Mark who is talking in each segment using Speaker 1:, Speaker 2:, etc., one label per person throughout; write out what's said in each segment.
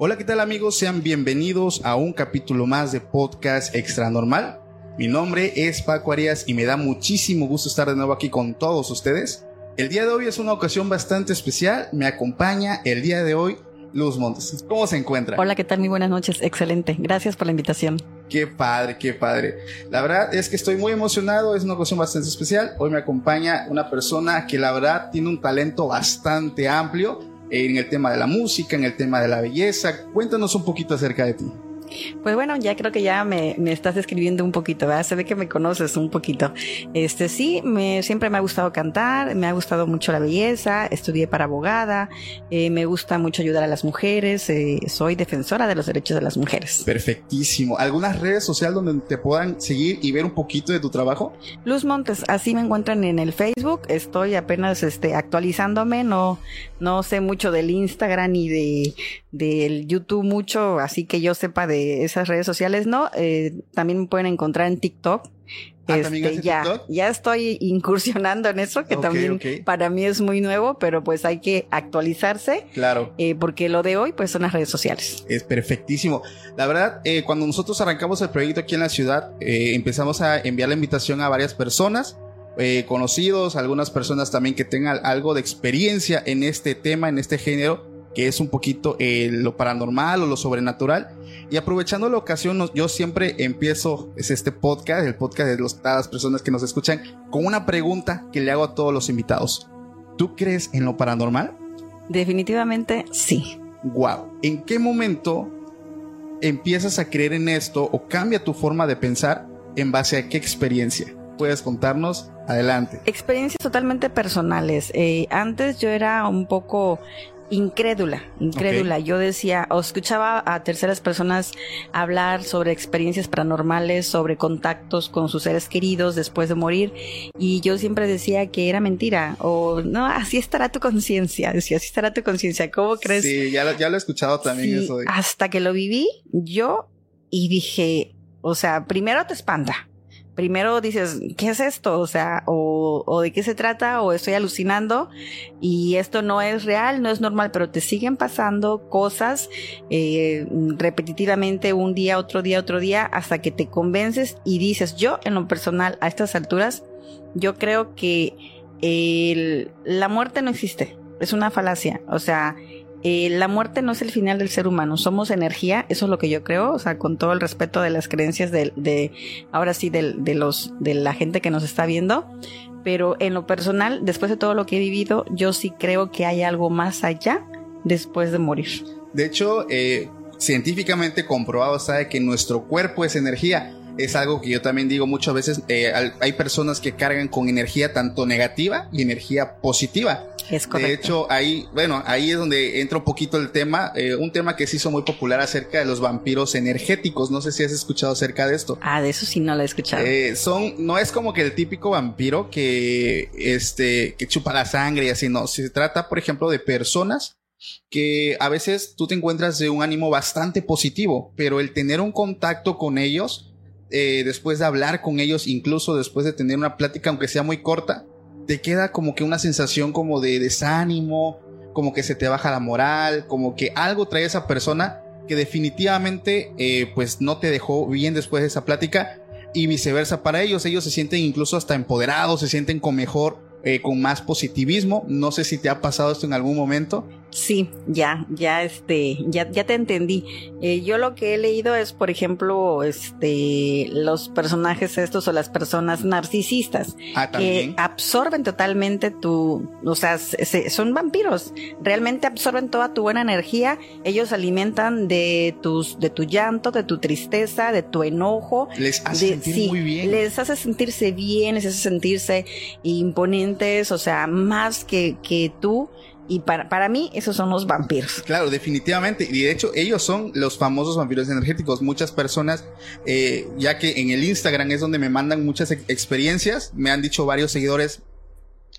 Speaker 1: Hola, ¿qué tal amigos? Sean bienvenidos a un capítulo más de Podcast Extra Normal. Mi nombre es Paco Arias y me da muchísimo gusto estar de nuevo aquí con todos ustedes. El día de hoy es una ocasión bastante especial. Me acompaña el día de hoy Luz Montes. ¿Cómo se encuentra?
Speaker 2: Hola, ¿qué tal? Muy buenas noches. Excelente. Gracias por la invitación.
Speaker 1: Qué padre, qué padre. La verdad es que estoy muy emocionado. Es una ocasión bastante especial. Hoy me acompaña una persona que la verdad tiene un talento bastante amplio en el tema de la música, en el tema de la belleza. Cuéntanos un poquito acerca de ti.
Speaker 2: Pues bueno, ya creo que ya me, me, estás escribiendo un poquito, ¿verdad? Se ve que me conoces un poquito. Este sí, me, siempre me ha gustado cantar, me ha gustado mucho la belleza, estudié para abogada, eh, me gusta mucho ayudar a las mujeres, eh, soy defensora de los derechos de las mujeres.
Speaker 1: Perfectísimo. ¿Algunas redes sociales donde te puedan seguir y ver un poquito de tu trabajo?
Speaker 2: Luz Montes, así me encuentran en el Facebook, estoy apenas este, actualizándome, no, no sé mucho del Instagram ni de, del YouTube mucho, así que yo sepa de esas redes sociales, ¿no? Eh, también me pueden encontrar en TikTok.
Speaker 1: Ah,
Speaker 2: este, ya,
Speaker 1: TikTok?
Speaker 2: ya estoy incursionando en eso, que también para mí es muy nuevo, pero pues hay que actualizarse,
Speaker 1: Claro.
Speaker 2: eh, porque lo de hoy pues son las redes sociales.
Speaker 1: Es perfectísimo. La verdad, eh, cuando nosotros arrancamos el proyecto aquí en la ciudad, eh, empezamos a enviar la invitación a varias personas, eh, conocidos, algunas personas también que tengan algo de experiencia en este tema, en este género, que es un poquito eh, lo paranormal o lo sobrenatural. Y aprovechando la ocasión, yo siempre empiezo es este podcast, el podcast de los- las personas que nos escuchan, con una pregunta que le hago a todos los invitados. ¿Tú crees en lo paranormal?
Speaker 2: Definitivamente sí.
Speaker 1: wow, ¿en qué momento empiezas a creer en esto o cambia tu forma de pensar en base a qué experiencia? ¿Puedes contarnos? Adelante.
Speaker 2: Experiencias totalmente personales. Eh, antes yo era un poco incrédula, incrédula. Yo decía o escuchaba a terceras personas hablar sobre experiencias paranormales, sobre contactos con sus seres queridos después de morir y yo siempre decía que era mentira o no, así estará tu conciencia. Decía, así estará tu conciencia. ¿Cómo crees?
Speaker 1: Sí, ya, lo- ya lo he escuchado también
Speaker 2: Sí,
Speaker 1: eso.
Speaker 2: Hasta que lo viví yo y dije, o sea, primero te espanta. Primero dices, ¿qué es esto? O sea, o, de qué se trata, o estoy alucinando y esto no es real, no es normal, pero te siguen pasando cosas eh, repetitivamente un día, otro día, otro día, hasta que te convences y dices, yo en lo personal, a estas alturas, yo creo que la muerte no existe, es una falacia, o sea, eh, la muerte no es el final del ser humano, somos energía, eso es lo que yo creo, o sea, con todo el respeto de las creencias de, de ahora sí, del- de, los, de la gente que nos está viendo, pero en lo personal, después de todo lo que he vivido, yo sí creo que hay algo más allá después de morir.
Speaker 1: De hecho, eh, científicamente comprobado sabe que nuestro cuerpo es energía. Es algo que yo también digo muchas veces. eh, hay personas que cargan con energía tanto negativa y energía positiva.
Speaker 2: Es correcto.
Speaker 1: De hecho, ahí, bueno, ahí es donde entra un poquito el tema, eh, un tema que se hizo muy popular acerca de los vampiros energéticos. No sé si has escuchado acerca de esto.
Speaker 2: ah, de eso sí no lo he escuchado.
Speaker 1: Eh, son, no es como que el típico vampiro que, este, que chupa la sangre y así, no. Se trata, por ejemplo, de personas que a veces tú te encuentras de un ánimo bastante positivo, pero el tener un contacto con ellos, eh, después de hablar con ellos, incluso después de tener una plática, aunque sea muy corta, te queda como que una sensación como de desánimo, como que se te baja la moral, como que algo trae esa persona que definitivamente eh, pues no te dejó bien después de esa plática y viceversa para ellos. Ellos se sienten incluso hasta empoderados, se sienten con mejor eh, con más positivismo. No sé si te ha pasado esto en algún momento.
Speaker 2: Sí, ya, ya, este, ya, ya te entendí. Eh, yo lo que he leído es, por ejemplo, este, los personajes estos o las personas narcisistas
Speaker 1: Ah,
Speaker 2: que absorben totalmente tu, o sea, se- se- son vampiros. Realmente absorben toda tu buena energía. Ellos se alimentan de tus, de tu llanto, de tu tristeza, de tu enojo.
Speaker 1: Les hace
Speaker 2: de-
Speaker 1: sentir
Speaker 2: sí,
Speaker 1: muy bien.
Speaker 2: Les hace sentirse bien, les hace sentirse imponentes, o sea, más que, que tú. Y para, para mí, esos son los vampiros.
Speaker 1: Claro, definitivamente. Y de hecho, ellos son los famosos vampiros energéticos. Muchas personas, eh, ya que en el Instagram es donde me mandan muchas ex- experiencias, me han dicho varios seguidores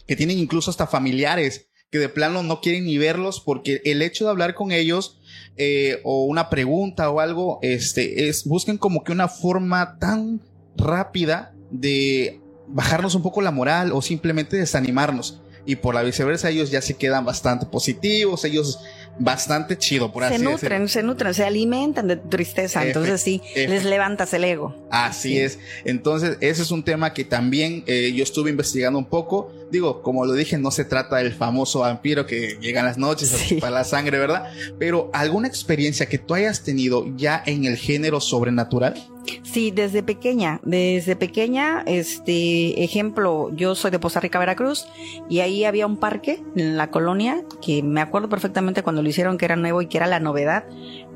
Speaker 1: que tienen incluso hasta familiares que de plano no quieren ni verlos porque el hecho de hablar con ellos eh, o una pregunta o algo, este, es buscan como que una forma tan rápida de bajarnos un poco la moral o simplemente desanimarnos. Y por la viceversa, ellos ya se quedan bastante positivos, ellos bastante chido, por así
Speaker 2: Se
Speaker 1: decirlo.
Speaker 2: nutren, se nutren, se alimentan de tristeza. Entonces sí, les levantas el ego.
Speaker 1: Así
Speaker 2: Sí.
Speaker 1: es. Entonces, ese es un tema que también eh, yo estuve investigando un poco. Digo, como lo dije, no se trata del famoso vampiro que llega en las noches
Speaker 2: Sí.
Speaker 1: para la sangre, ¿verdad? Pero alguna experiencia que tú hayas tenido ya en el género sobrenatural.
Speaker 2: Sí, desde pequeña, desde pequeña, este ejemplo, yo soy de Poza Rica, Veracruz, y ahí había un parque en la colonia que me acuerdo perfectamente cuando lo hicieron que era nuevo y que era la novedad,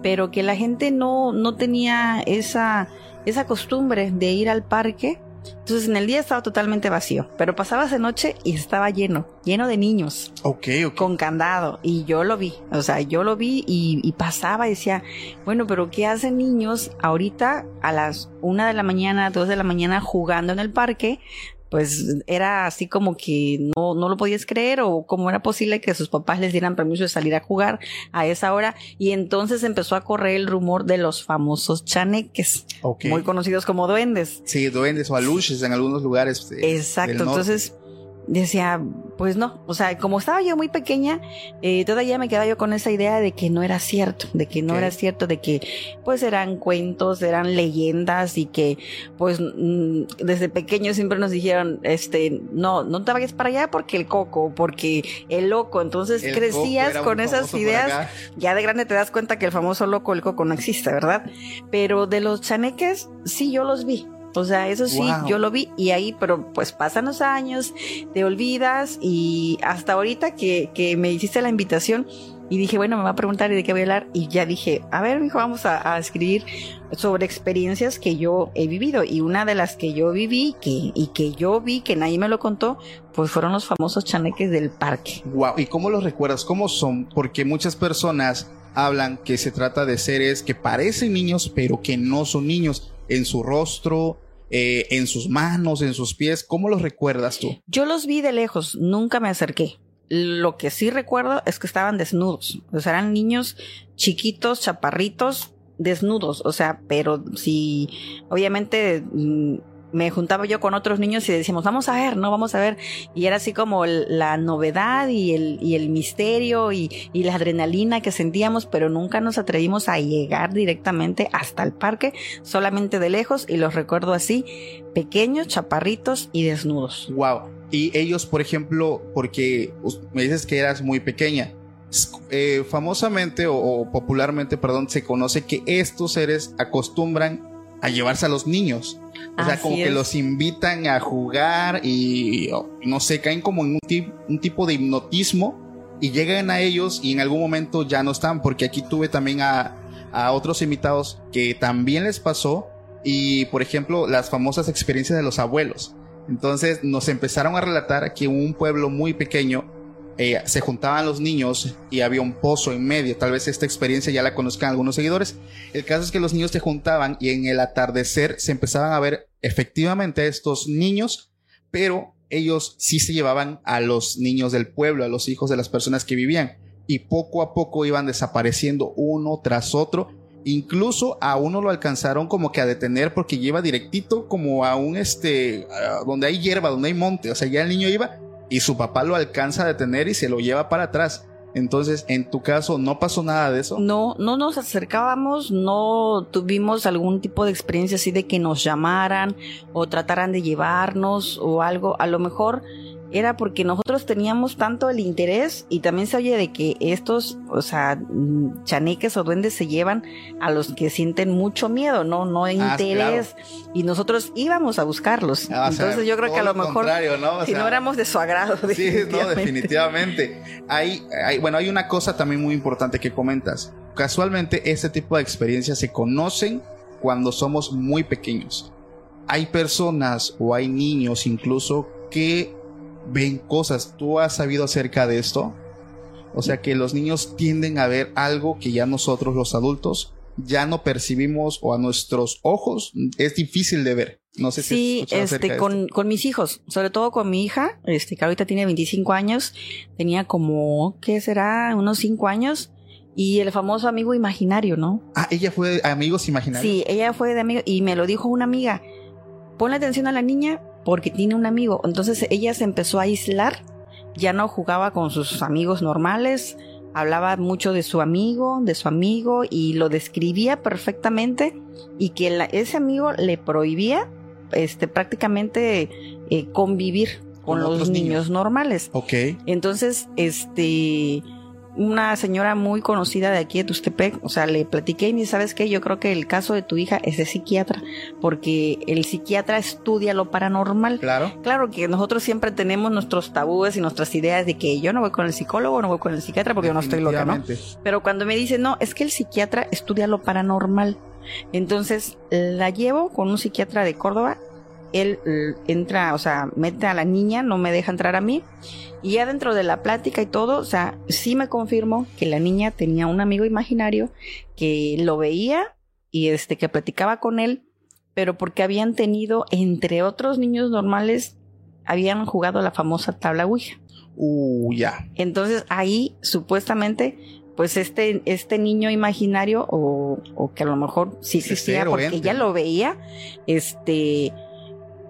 Speaker 2: pero que la gente no, no tenía esa, esa costumbre de ir al parque. Entonces en el día estaba totalmente vacío, pero pasabas de noche y estaba lleno, lleno de niños
Speaker 1: Ok, ok.
Speaker 2: con candado y yo lo vi, o sea, yo lo vi y, y pasaba y decía, bueno, pero ¿qué hacen niños ahorita a las una de la mañana, dos de la mañana jugando en el parque? Pues era así como que no, no lo podías creer o cómo era posible que sus papás les dieran permiso de salir a jugar a esa hora y entonces empezó a correr el rumor de los famosos chaneques, muy conocidos como duendes.
Speaker 1: Sí, duendes o aluches en algunos lugares. eh,
Speaker 2: Exacto, entonces decía, pues no, o sea, como estaba yo muy pequeña, eh, todavía me quedaba yo con esa idea de que no era cierto, de que no era cierto, de que pues eran cuentos, eran leyendas y que pues mm, desde pequeños siempre nos dijeron, este, no, no te vayas para allá porque el coco, porque el loco, entonces
Speaker 1: El
Speaker 2: crecías con esas ideas ya de grande te das cuenta que el famoso loco, el coco no existe, ¿verdad? Pero de los chaneques, sí, yo los vi. O sea, eso sí,
Speaker 1: Wow.
Speaker 2: yo lo vi y ahí, pero pues pasan los años, te olvidas y hasta ahorita que, que me hiciste la invitación y dije, bueno, me va a preguntar y de qué voy a hablar y ya dije, a ver, mijo, vamos a, a escribir sobre experiencias que yo he vivido y una de las que yo viví que, y que yo vi, que nadie me lo contó, pues fueron los famosos chaneques del parque.
Speaker 1: Wow, ¿y cómo los recuerdas? ¿Cómo son? Porque muchas personas hablan que se trata de seres que parecen niños, pero que no son niños en su rostro, eh, en sus manos, en sus pies. ¿Cómo los recuerdas tú?
Speaker 2: Yo los vi de lejos, nunca me acerqué. Lo que sí recuerdo es que estaban desnudos. O sea, eran niños chiquitos, chaparritos, desnudos. O sea, pero si obviamente mm, me juntaba yo con otros niños y decíamos, vamos a ver, no, vamos a ver. Y era así como la novedad y el, y el misterio y, y la adrenalina que sentíamos, pero nunca nos atrevimos a llegar directamente hasta el parque, solamente de lejos y los recuerdo así, pequeños, chaparritos y desnudos.
Speaker 1: Wow. Y ellos, por ejemplo, porque me dices que eras muy pequeña. eh, famosamente o, o popularmente, perdón, se conoce que estos seres acostumbran a llevarse a los niños. O sea, como que los invitan a jugar y no sé, caen como en un, ti- un tipo de hipnotismo y llegan a ellos y en algún momento ya no están, porque aquí tuve también a, a otros invitados que también les pasó y, por ejemplo, las famosas experiencias de los abuelos. Entonces nos empezaron a relatar que en un pueblo muy pequeño eh, se juntaban los niños y había un pozo en medio. Tal vez esta experiencia ya la conozcan algunos seguidores. El caso es que los niños se juntaban y en el atardecer se empezaban a ver efectivamente a estos niños, pero ellos sí se llevaban a los niños del pueblo, a los hijos de las personas que vivían. Y poco a poco iban desapareciendo uno tras otro. Incluso a uno lo alcanzaron como que a detener porque lleva directito como a un este, donde hay hierba, donde hay monte. O sea, ya el niño iba y su papá lo alcanza a detener y se lo lleva para atrás. Entonces, en tu caso, ¿no pasó nada de eso?
Speaker 2: No, no nos acercábamos, no tuvimos algún tipo de experiencia así de que nos llamaran o trataran de llevarnos o algo. A lo mejor era porque nosotros teníamos tanto el interés y también se oye de que estos, o sea, mm, chaneques o duendes se llevan a los que sienten mucho miedo, no, no
Speaker 1: Ah,
Speaker 2: interés. Y nosotros íbamos a buscarlos.
Speaker 1: Ah, sea,
Speaker 2: Entonces yo creo que a lo
Speaker 1: lo
Speaker 2: mejor
Speaker 1: contrario, ¿no? O
Speaker 2: si
Speaker 1: sea,
Speaker 2: no éramos de su agrado.
Speaker 1: Sí, no,
Speaker 2: definitivamente.
Speaker 1: definitivamente. Hay, hay- bueno, hay una cosa también muy importante que comentas. Casualmente, este tipo de experiencias se conocen cuando somos muy pequeños. Hay personas o hay niños incluso que ven cosas. ¿Tú has sabido acerca de esto? O sea que los niños tienden a ver algo que ya nosotros los adultos ya no percibimos o a nuestros ojos es difícil de ver. No sé si
Speaker 2: Sí,
Speaker 1: acerca
Speaker 2: este, con, con mis hijos, sobre todo con mi hija, este, que ahorita tiene 25 años, tenía como, ¿qué será? Unos 5 años, y el famoso amigo imaginario, ¿no?
Speaker 1: Ah, ella fue de Amigos Imaginarios.
Speaker 2: Sí, ella fue de amigo, y me lo dijo una amiga, ponle atención a la niña porque tiene un amigo. Entonces ella se empezó a aislar, ya no jugaba con sus amigos normales, hablaba mucho de su amigo, de su amigo, y lo describía perfectamente, y que la- ese amigo le prohibía este, prácticamente eh, convivir con,
Speaker 1: Con
Speaker 2: los niños.
Speaker 1: niños.
Speaker 2: normales.
Speaker 1: Ok.
Speaker 2: Entonces, este, una señora muy conocida de aquí de Tustepec, o sea, le platiqué y me dice, ¿sabes qué? Yo creo que el caso de tu hija es de psiquiatra, porque el psiquiatra estudia lo paranormal.
Speaker 1: Claro.
Speaker 2: Claro que nosotros siempre tenemos nuestros tabúes y nuestras ideas de que yo no voy con el psicólogo, no voy con el psiquiatra porque yo no estoy loca, ¿no? Pero cuando me dice, no, es que el psiquiatra estudia lo paranormal. Entonces la llevo con un psiquiatra de Córdoba. Él eh, entra, o sea, mete a la niña, no me deja entrar a mí. Y ya dentro de la plática y todo, o sea, sí me confirmó que la niña tenía un amigo imaginario que lo veía y este que platicaba con él, pero porque habían tenido, entre otros niños normales, habían jugado la famosa tabla Ouija.
Speaker 1: Uh, ya.
Speaker 2: Entonces ahí supuestamente, pues este, este niño imaginario, o, o que a lo mejor sí existía
Speaker 1: o
Speaker 2: porque ella lo veía, este,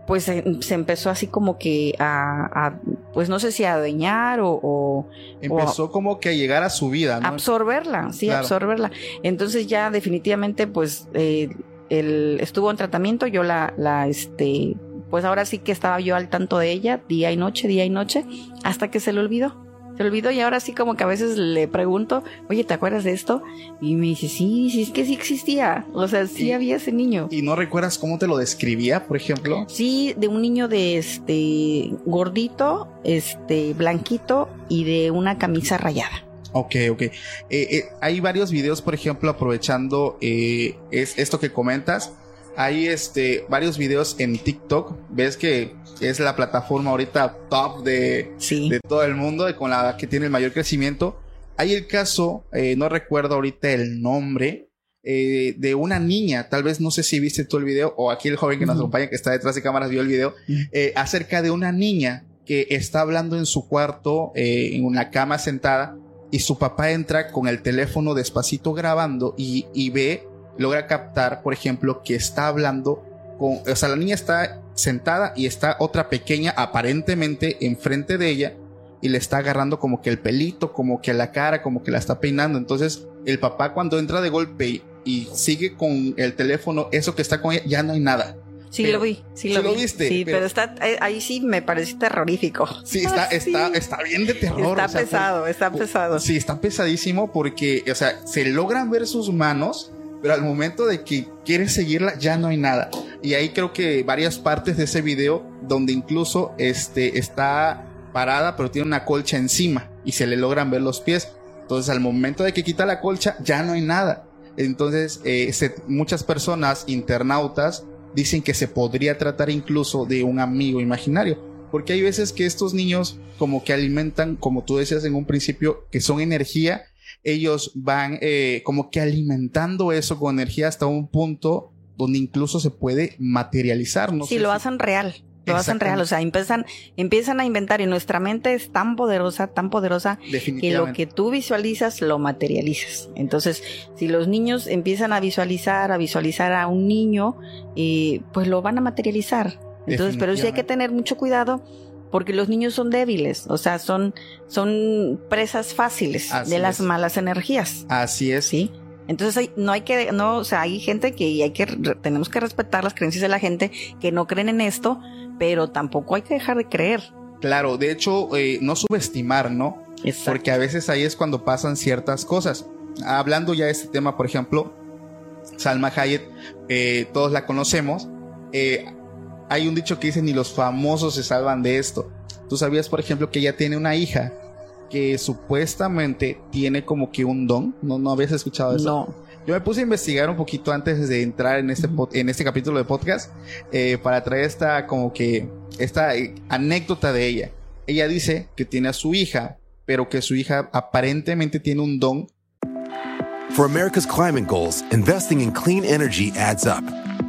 Speaker 2: pues se, se empezó así como que a, a, pues no sé si a adueñar o, o
Speaker 1: Empezó como que a llegar a su vida, ¿no?
Speaker 2: absorberla, sí,
Speaker 1: Claro.
Speaker 2: absorberla. Entonces ya definitivamente, pues, eh, él estuvo en tratamiento, yo la, la, este, pues ahora sí que estaba yo al tanto de ella, día y noche, día y noche, hasta que se le olvidó. Se olvidó y ahora sí como que a veces le pregunto, oye, ¿te acuerdas de esto? Y me dice, sí, sí, es que sí existía. O sea, sí
Speaker 1: Y-
Speaker 2: había ese niño.
Speaker 1: ¿Y no recuerdas cómo te lo describía, por ejemplo?
Speaker 2: Sí, de un niño de este gordito, este blanquito y de una camisa rayada.
Speaker 1: Ok, ok. Eh, eh, hay varios videos, por ejemplo, aprovechando eh, es esto que comentas. Hay este varios videos en TikTok. Ves que es la plataforma ahorita top de,
Speaker 2: Sí.
Speaker 1: de todo el mundo y con la que tiene el mayor crecimiento. Hay el caso, eh, no recuerdo ahorita el nombre, eh, de una niña, tal vez no sé si viste tú el video o aquí el joven que nos acompaña que está detrás de cámaras vio el video, eh, acerca de una niña que está hablando en su cuarto, en una cama sentada, y su papá entra con el teléfono despacito grabando y, y ve, logra captar, por ejemplo, que está hablando con, o sea, la niña está sentada y está otra pequeña aparentemente enfrente de ella y le está agarrando como que el pelito, como que la cara, como que la está peinando. Entonces, el papá cuando entra de golpe y, y sigue con el teléfono, eso que está con ella, ya no hay nada.
Speaker 2: Sí
Speaker 1: Pero-
Speaker 2: lo vi, sí
Speaker 1: ¿sí
Speaker 2: lo,
Speaker 1: lo
Speaker 2: vi.
Speaker 1: viste?
Speaker 2: Sí,
Speaker 1: Pero-
Speaker 2: pero, está eh, ahí sí me parece terrorífico.
Speaker 1: Sí, está,
Speaker 2: Ah, sí.
Speaker 1: está, está bien de terror.
Speaker 2: Está
Speaker 1: o sea, por-
Speaker 2: pesado, está pesado.
Speaker 1: Sí, está pesadísimo porque, o sea, se logran ver sus manos, pero al momento de que quieres seguirla ya no hay nada. Y ahí creo que varias partes de ese video donde incluso este está parada, pero tiene una colcha encima y se le logran ver los pies. Entonces, al momento de que quita la colcha ya no hay nada. Entonces, eh, muchas personas internautas dicen que se podría tratar incluso de un amigo imaginario. Porque hay veces que estos niños como que alimentan, como tú decías en un principio, que son energía, ellos van eh, como que alimentando eso con energía hasta un punto donde incluso se puede materializar. No
Speaker 2: sí, lo
Speaker 1: si-
Speaker 2: hacen real. Lo hacen real, o sea, empiezan, empiezan a inventar y nuestra mente es tan poderosa, tan poderosa que lo que tú visualizas lo materializas. Entonces, si los niños empiezan a visualizar, a visualizar a un niño, eh, pues lo van a materializar. Entonces, pero sí hay que tener mucho cuidado porque los niños son débiles, o sea, son, son presas fáciles
Speaker 1: Así
Speaker 2: de las
Speaker 1: es.
Speaker 2: malas energías.
Speaker 1: Así es.
Speaker 2: Sí. Entonces hay- no hay que, no, o sea, hay gente que hay que, tenemos que respetar las creencias de la gente que no creen en esto, pero tampoco hay que dejar de creer.
Speaker 1: Claro, de hecho, eh, no subestimar, ¿no?
Speaker 2: Exacto.
Speaker 1: Porque a veces ahí es cuando pasan ciertas cosas. Hablando ya de este tema, por ejemplo, Salma Hayek, eh, todos la conocemos. Eh, hay un dicho que dice, ni los famosos se salvan de esto. Tú sabías, por ejemplo, que ella tiene una hija que supuestamente tiene como que un don. ¿No, no habías escuchado eso?
Speaker 2: No.
Speaker 1: Yo me puse a investigar un poquito antes de entrar en este, pod- en este capítulo de podcast eh, para traer esta como que esta eh, anécdota de ella. Ella dice que tiene a su hija, pero que su hija aparentemente tiene un don.
Speaker 3: For America's climate goals, investing in clean energy adds up.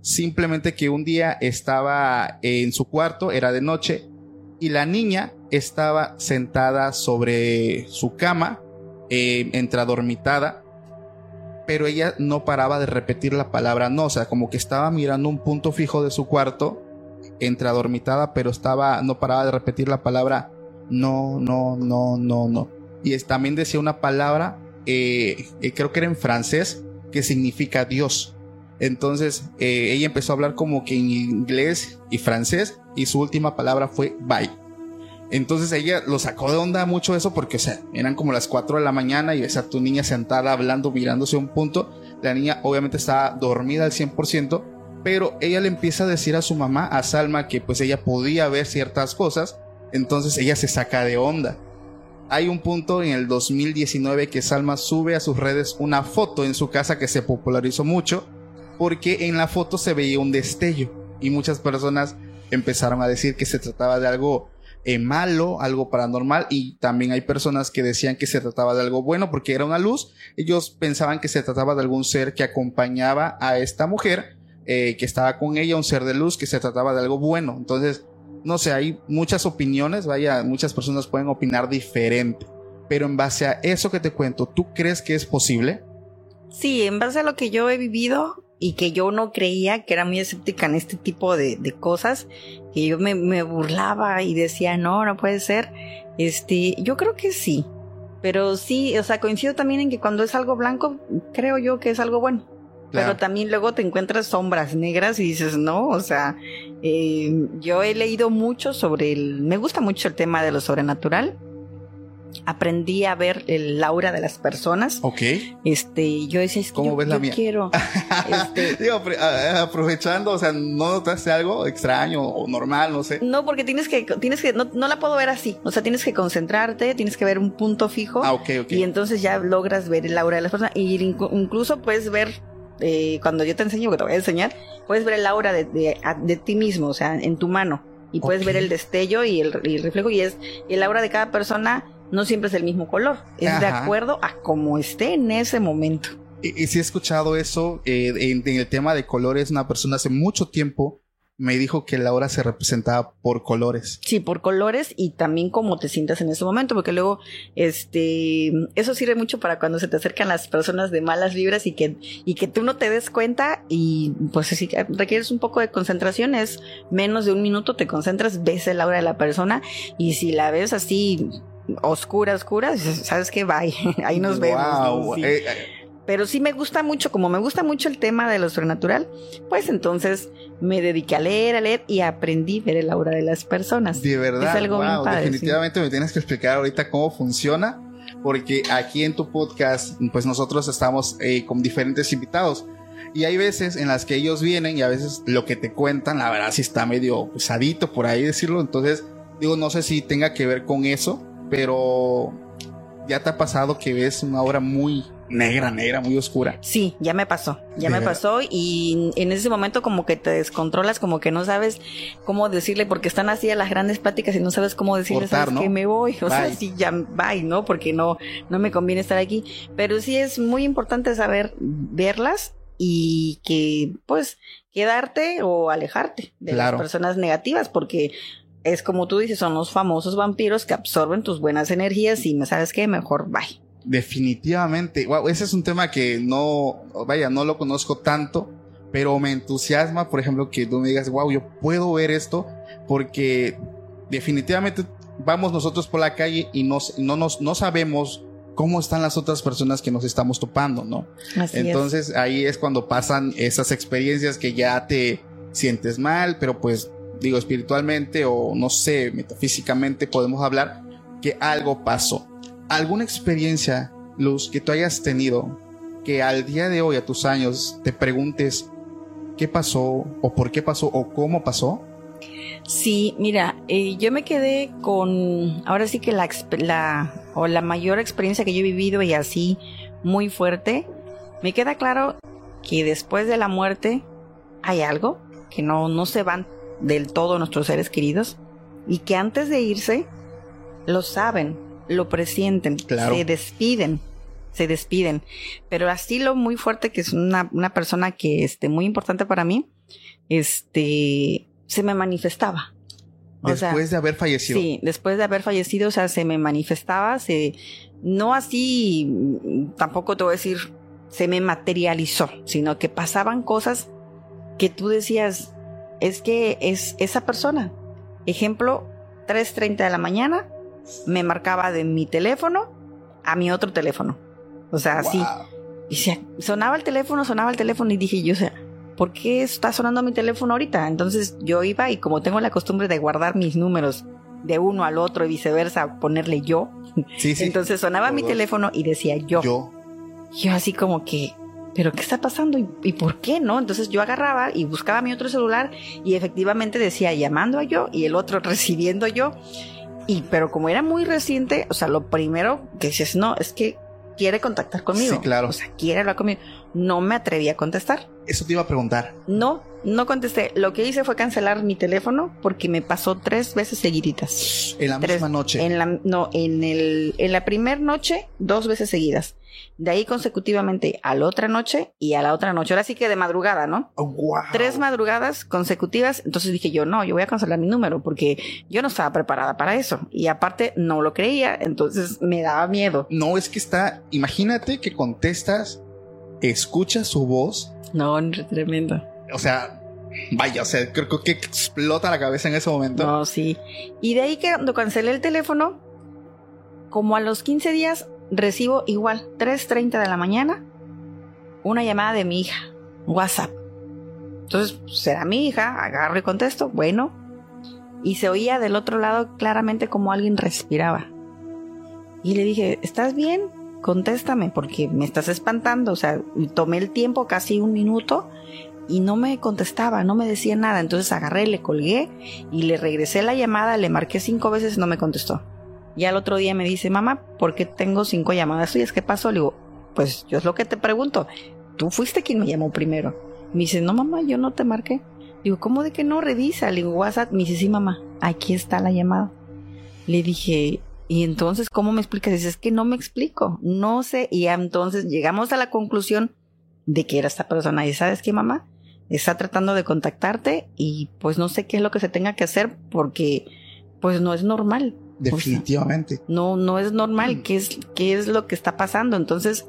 Speaker 1: Simplemente que un día estaba en su cuarto, era de noche, y la niña estaba sentada sobre su cama, eh, entradormitada, pero ella no paraba de repetir la palabra no, o sea, como que estaba mirando un punto fijo de su cuarto, entradormitada, pero estaba, no paraba de repetir la palabra no, no, no, no, no. Y es- también decía una palabra eh, eh, creo que era en francés, que significa Dios. Entonces eh, ella empezó a hablar como que en inglés y francés y su última palabra fue bye. Entonces ella lo sacó de onda mucho eso porque, o sea, eran como las 4 de la mañana y ves a tu niña sentada hablando, mirándose a un punto. La niña obviamente estaba dormida al 100%, pero ella le empieza a decir a su mamá, a Salma, que pues ella podía ver ciertas cosas. Entonces ella se saca de onda hay un punto en el 2019 que Salma sube a sus redes una foto en su casa que se popularizó mucho porque en la foto se veía un destello y muchas personas empezaron a decir que se trataba de algo eh, malo, algo paranormal y también hay personas que decían que se trataba de algo bueno porque era una luz. Ellos pensaban que se trataba de algún ser que acompañaba a esta mujer eh, que estaba con ella, un ser de luz, que se trataba de algo bueno. Entonces, no sé, hay muchas opiniones, vaya, muchas personas pueden opinar diferente. Pero en base a eso que te cuento, ¿tú crees que es posible?
Speaker 2: Sí, en base a lo que yo he vivido y que yo no creía, que era muy escéptica en este tipo de, de cosas, que yo me, me burlaba y decía, no, no puede ser. Este, yo creo que sí. Pero sí, o sea, coincido también en que cuando es algo blanco, creo yo que es algo bueno.
Speaker 1: Claro.
Speaker 2: Pero también luego te encuentras sombras negras y dices, no, o sea, eh, yo he leído mucho sobre el, me gusta mucho el tema de lo sobrenatural. Aprendí a ver el aura de las personas.
Speaker 1: Ok.
Speaker 2: Este, yo decía, es que
Speaker 1: ¿Cómo
Speaker 2: yo,
Speaker 1: ves la mía?
Speaker 2: quiero. Este,
Speaker 1: Digo, aprovechando, o sea, ¿no notaste algo extraño o normal? No sé.
Speaker 2: no, porque tienes que, tienes que, no, no la puedo ver así. O sea, tienes que concentrarte, tienes que ver un punto fijo.
Speaker 1: Ah, ok, ok.
Speaker 2: Y entonces ya logras ver el aura de las personas. Y incluso puedes ver, eh, cuando yo te enseño, que te voy a enseñar, puedes ver el aura de, de, ti mismo, o sea, en tu mano. Y puedes ver el destello y el, y el reflejo. Y es el aura de cada persona no siempre es el mismo color. Es de acuerdo a cómo esté en ese momento.
Speaker 1: Y, y sí he escuchado eso eh, en, en el tema de colores. Una persona hace mucho tiempo me dijo que la hora se representaba por colores.
Speaker 2: Sí, por colores y también cómo te sientas en ese momento, porque luego, este, eso sirve mucho para cuando se te acercan las personas de malas vibras y que, y que tú no te des cuenta y pues si requieres un poco de concentración, es menos de un minuto, te concentras, ves el aura de la persona y si la ves así oscura, oscura, sabes que bye, ahí nos vemos. ¿no?
Speaker 1: Wow.
Speaker 2: Sí.
Speaker 1: Eh, eh,
Speaker 2: Pero sí me gusta mucho, como me gusta mucho el tema de lo sobrenatural, pues entonces me dediqué a leer, a leer y aprendí a ver el aura de las personas.
Speaker 1: de verdad.
Speaker 2: Es algo
Speaker 1: wow,
Speaker 2: padre,
Speaker 1: definitivamente me tienes que explicar ahorita cómo funciona. Porque aquí en tu podcast, pues nosotros estamos eh, con diferentes invitados. Y hay veces en las que ellos vienen y a veces lo que te cuentan, la verdad, sí está medio pesadito por ahí decirlo. Entonces, digo, no sé si tenga que ver con eso, pero ya te ha pasado que ves una obra muy negra, negra, muy oscura.
Speaker 2: Sí, ya me pasó, ya me pasó y en ese momento como que te descontrolas, como que no sabes cómo decirle, porque están así a las grandes pláticas y no sabes cómo decirle,
Speaker 1: Cortar,
Speaker 2: sabes
Speaker 1: ¿no?
Speaker 2: que me voy, o sea, sí, ya bye, ¿no? Porque no, no me conviene estar aquí, pero sí es muy importante saber verlas y que pues quedarte o alejarte de
Speaker 1: Claro.
Speaker 2: las personas negativas, porque es como tú dices, son los famosos vampiros que absorben tus buenas energías y me sabes qué, mejor bye.
Speaker 1: Definitivamente. Wow, ese es un tema que no, vaya, no lo conozco tanto, pero me entusiasma, por ejemplo, que tú me digas, wow, yo puedo ver esto, porque definitivamente vamos nosotros por la calle y no, no, nos, no sabemos cómo están las otras personas que nos estamos topando, ¿no?
Speaker 2: Así
Speaker 1: Entonces ahí es cuando pasan esas experiencias que ya te sientes mal, pero pues digo espiritualmente o no sé, metafísicamente podemos hablar que algo pasó. ¿Alguna experiencia, Luz, que tú hayas tenido que al día de hoy, a tus años, te preguntes qué pasó o por qué pasó o cómo pasó?
Speaker 2: Sí, mira, eh, yo me quedé con, ahora sí que la, la, o la mayor experiencia que yo he vivido y así muy fuerte, me queda claro que después de la muerte hay algo, que no, no se van del todo nuestros seres queridos y que antes de irse lo saben, lo presienten, se despiden, se despiden. Pero así lo muy fuerte que es una, una persona que este muy importante para mí, este se me manifestaba.
Speaker 1: después de haber fallecido.
Speaker 2: Sí, después de haber fallecido, o sea, se me manifestaba, se, no así, tampoco te voy a decir, se me materializó, sino que pasaban cosas que tú decías, es que es esa persona. Ejemplo, 3.30 de la mañana, me marcaba de mi teléfono a mi otro teléfono. O sea, así. Y sonaba el teléfono, sonaba el teléfono y dije yo, o sea, ¿por qué está sonando mi teléfono ahorita? Entonces yo iba y como tengo la costumbre de guardar mis números de uno al otro y viceversa, ponerle yo. Sí, sí. Entonces sonaba mi teléfono y decía yo. Yo. Yo así como que, ¿pero qué está pasando? ¿Y, por qué no? Entonces yo agarraba y buscaba mi otro celular y efectivamente decía llamando a yo y el otro recibiendo yo. Y pero como era muy reciente, o sea, lo primero que dices, no, es que quiere contactar conmigo.
Speaker 1: Sí, claro.
Speaker 2: O sea, quiere hablar conmigo. No me atreví a contestar.
Speaker 1: Eso te iba a preguntar.
Speaker 2: No, no contesté. Lo que hice fue cancelar mi teléfono porque me pasó tres veces seguiditas.
Speaker 1: En la misma noche.
Speaker 2: En la, no, en el, en la primera noche, dos veces seguidas. De ahí consecutivamente a la otra noche y a la otra noche. Ahora sí que de madrugada, ¿no?
Speaker 1: Oh, wow.
Speaker 2: Tres madrugadas consecutivas. Entonces dije yo, no, yo voy a cancelar mi número porque yo no estaba preparada para eso. Y aparte no lo creía, entonces me daba miedo.
Speaker 1: No, es que está, imagínate que contestas, escuchas su voz.
Speaker 2: No, tremendo.
Speaker 1: O sea, Vaya, o sea, creo que explota la cabeza en ese momento.
Speaker 2: No, sí. Y de ahí que cuando cancelé el teléfono, como a los 15 días, recibo igual, 3.30 de la mañana, una llamada de mi hija, WhatsApp. Entonces, será mi hija, agarro y contesto, bueno. Y se oía del otro lado claramente como alguien respiraba. Y le dije, ¿estás bien? Contéstame, porque me estás espantando. O sea, tomé el tiempo, casi un minuto, y no me contestaba, no me decía nada. Entonces agarré, le colgué y le regresé la llamada, le marqué cinco veces y no me contestó. Y al otro día me dice, mamá, ¿por qué tengo cinco llamadas tuyas? ¿Qué pasó? Le digo, pues yo es lo que te pregunto. Tú fuiste quien me llamó primero. Me dice, no, mamá, yo no te marqué. Digo, ¿cómo de que no? Revisa. Le digo, WhatsApp. Me dice, sí, mamá, aquí está la llamada. Le dije, ¿y entonces cómo me explicas? Dice, es que no me explico. No sé. Y entonces llegamos a la conclusión de que era esta persona. ¿Y sabes qué, mamá? Está tratando de contactarte y pues no sé qué es lo que se tenga que hacer porque pues no es normal.
Speaker 1: Definitivamente.
Speaker 2: no, no es normal. ¿Qué es, ¿Qué es lo que está pasando? Entonces,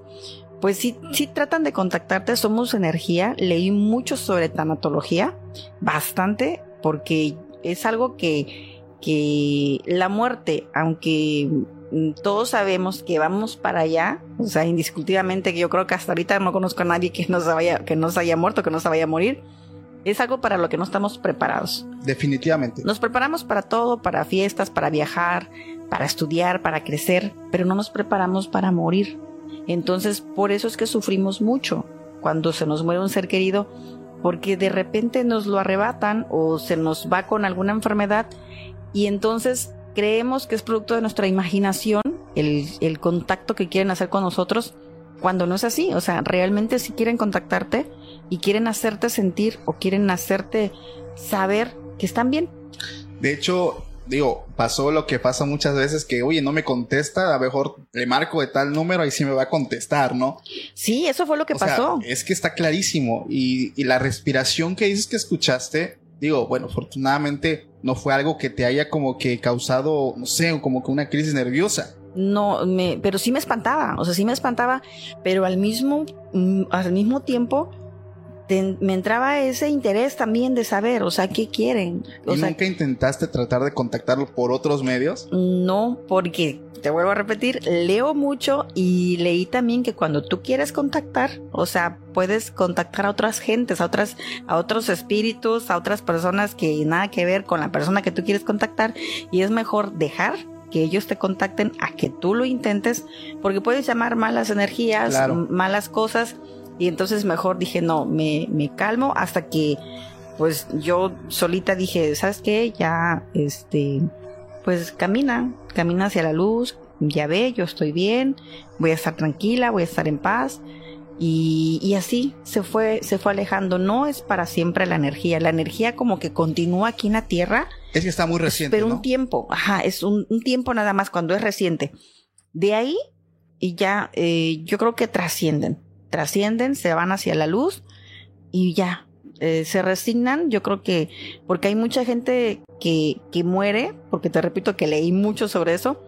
Speaker 2: pues sí, sí tratan de contactarte. Somos energía. Leí mucho sobre tanatología, bastante, porque es algo que, que la muerte, aunque todos sabemos que vamos para allá, o sea, indiscutiblemente que yo creo que hasta ahorita no conozco a nadie que no se vaya, que no se haya muerto, que no se vaya a morir es algo para lo que no estamos preparados.
Speaker 1: Definitivamente.
Speaker 2: Nos preparamos para todo, para fiestas, para viajar, para estudiar, para crecer, pero no nos preparamos para morir. Entonces, por eso es que sufrimos mucho cuando se nos muere un ser querido, porque de repente nos lo arrebatan o se nos va con alguna enfermedad y entonces creemos que es producto de nuestra imaginación el, el contacto que quieren hacer con nosotros, cuando no es así. O sea, realmente si quieren contactarte, y quieren hacerte sentir o quieren hacerte saber que están bien.
Speaker 1: De hecho, digo, pasó lo que pasa muchas veces que, oye, no me contesta, a lo mejor le marco de tal número y sí me va a contestar, ¿no?
Speaker 2: Sí, eso fue lo que pasó.
Speaker 1: es que está clarísimo. Y, y, la respiración que dices que escuchaste, Digo, bueno, afortunadamente no fue algo que te haya como que causado, no sé, como que una crisis nerviosa.
Speaker 2: No, me, pero sí me espantaba, o sea, sí me espantaba, pero al mismo, mm, al mismo tiempo me entraba ese interés también de saber, o sea, qué quieren.
Speaker 1: ¿Y nunca intentaste tratar de contactarlo por otros medios?
Speaker 2: No, porque te vuelvo a repetir, leo mucho y leí también que cuando tú quieres contactar, o sea, puedes contactar a otras gentes, a otras, a otros espíritus, a otras personas que nada que ver con la persona que tú quieres contactar y es mejor dejar que ellos te contacten a que tú lo intentes, porque puedes llamar malas energías, malas cosas y entonces mejor dije, no, me, me calmo hasta que pues yo solita dije, ¿sabes qué? Ya, este, pues camina, camina hacia la luz, ya ve, yo estoy bien, voy a estar tranquila, voy a estar en paz. Y, y, así se fue, se fue alejando. No es para siempre la energía. La energía como que continúa aquí en la Tierra.
Speaker 1: Es que está muy reciente.
Speaker 2: Pero un tiempo, ajá, es un, un, tiempo nada más cuando es reciente. De ahí, y ya, eh, yo creo que trascienden trascienden, se van hacia la luz y ya, eh, se resignan. Yo creo que, porque hay mucha gente que, que muere, porque te repito que leí mucho sobre eso,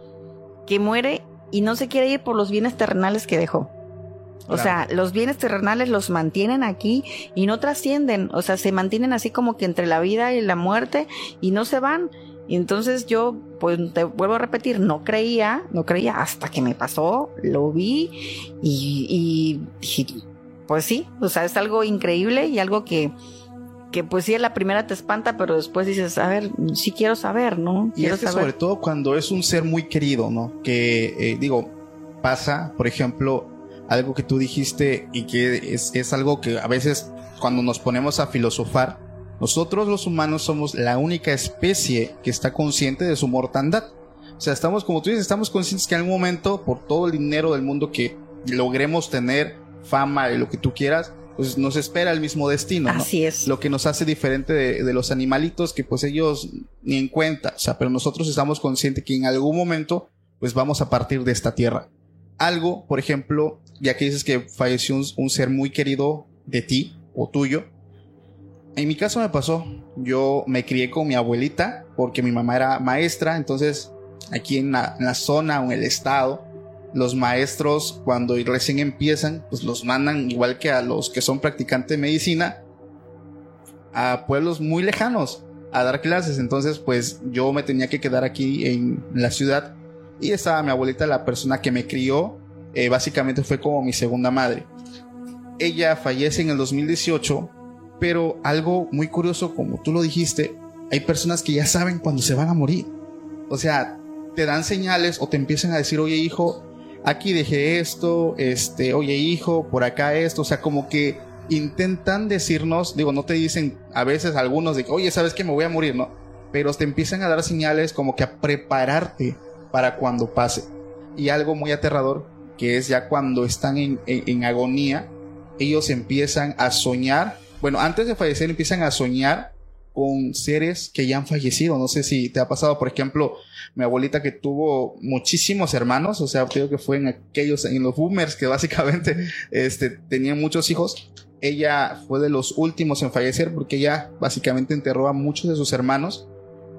Speaker 2: que muere y no se quiere ir por los bienes terrenales que dejó. O sea, los bienes terrenales los mantienen aquí y no trascienden, o sea, se mantienen así como que entre la vida y la muerte y no se van. Y entonces yo, pues te vuelvo a repetir, no creía, no creía hasta que me pasó, lo vi y, dije, pues sí, o sea, es algo increíble y algo que, que pues sí, a la primera te espanta, pero después dices, a ver, sí quiero saber, ¿no?
Speaker 1: y es que sobre todo cuando es un ser muy querido, ¿no? Que, eh, digo, pasa, por ejemplo, algo que tú dijiste y que es, es algo que a veces cuando nos ponemos a filosofar, nosotros los humanos somos la única especie que está consciente de su mortandad. O sea, estamos, como tú dices, estamos conscientes que en algún momento, por todo el dinero del mundo que logremos tener, fama y lo que tú quieras, pues nos espera el mismo destino.
Speaker 2: Así es.
Speaker 1: Lo que nos hace diferente de, los animalitos que pues ellos ni en cuenta. O sea, pero nosotros estamos conscientes que en algún momento pues vamos a partir de esta tierra. Algo, por ejemplo, ya que dices que falleció un ser muy querido de ti o tuyo, en mi caso me pasó, yo me crié con mi abuelita porque mi mamá era maestra, entonces aquí en la, zona o en el estado, los maestros cuando recién empiezan, pues los mandan igual que a los que son practicantes de medicina a pueblos muy lejanos a dar clases. Entonces, pues yo me tenía que quedar aquí en la ciudad y estaba mi abuelita, la persona que me crió, eh, básicamente fue como mi segunda madre. Ella fallece en el 2018 pero algo muy curioso, como tú lo dijiste, hay personas que ya saben cuando se van a morir. O sea, te dan señales o te empiezan a decir, oye hijo, aquí dejé esto, este, oye hijo, por acá esto. O sea, como que intentan decirnos, digo, no te dicen a veces algunos de que, oye, sabes que me voy a morir, ¿no? Pero te empiezan a dar señales como que a prepararte para cuando pase. Y algo muy aterrador, que es ya cuando están en, en agonía, ellos empiezan a soñar bueno, antes de fallecer empiezan a soñar con seres que ya han fallecido. No sé si te ha pasado, por ejemplo, mi abuelita que tuvo muchísimos hermanos, o sea, creo que fue en aquellos, en los boomers que básicamente este, tenían muchos hijos. Ella fue de los últimos en fallecer porque ella básicamente enterró a muchos de sus hermanos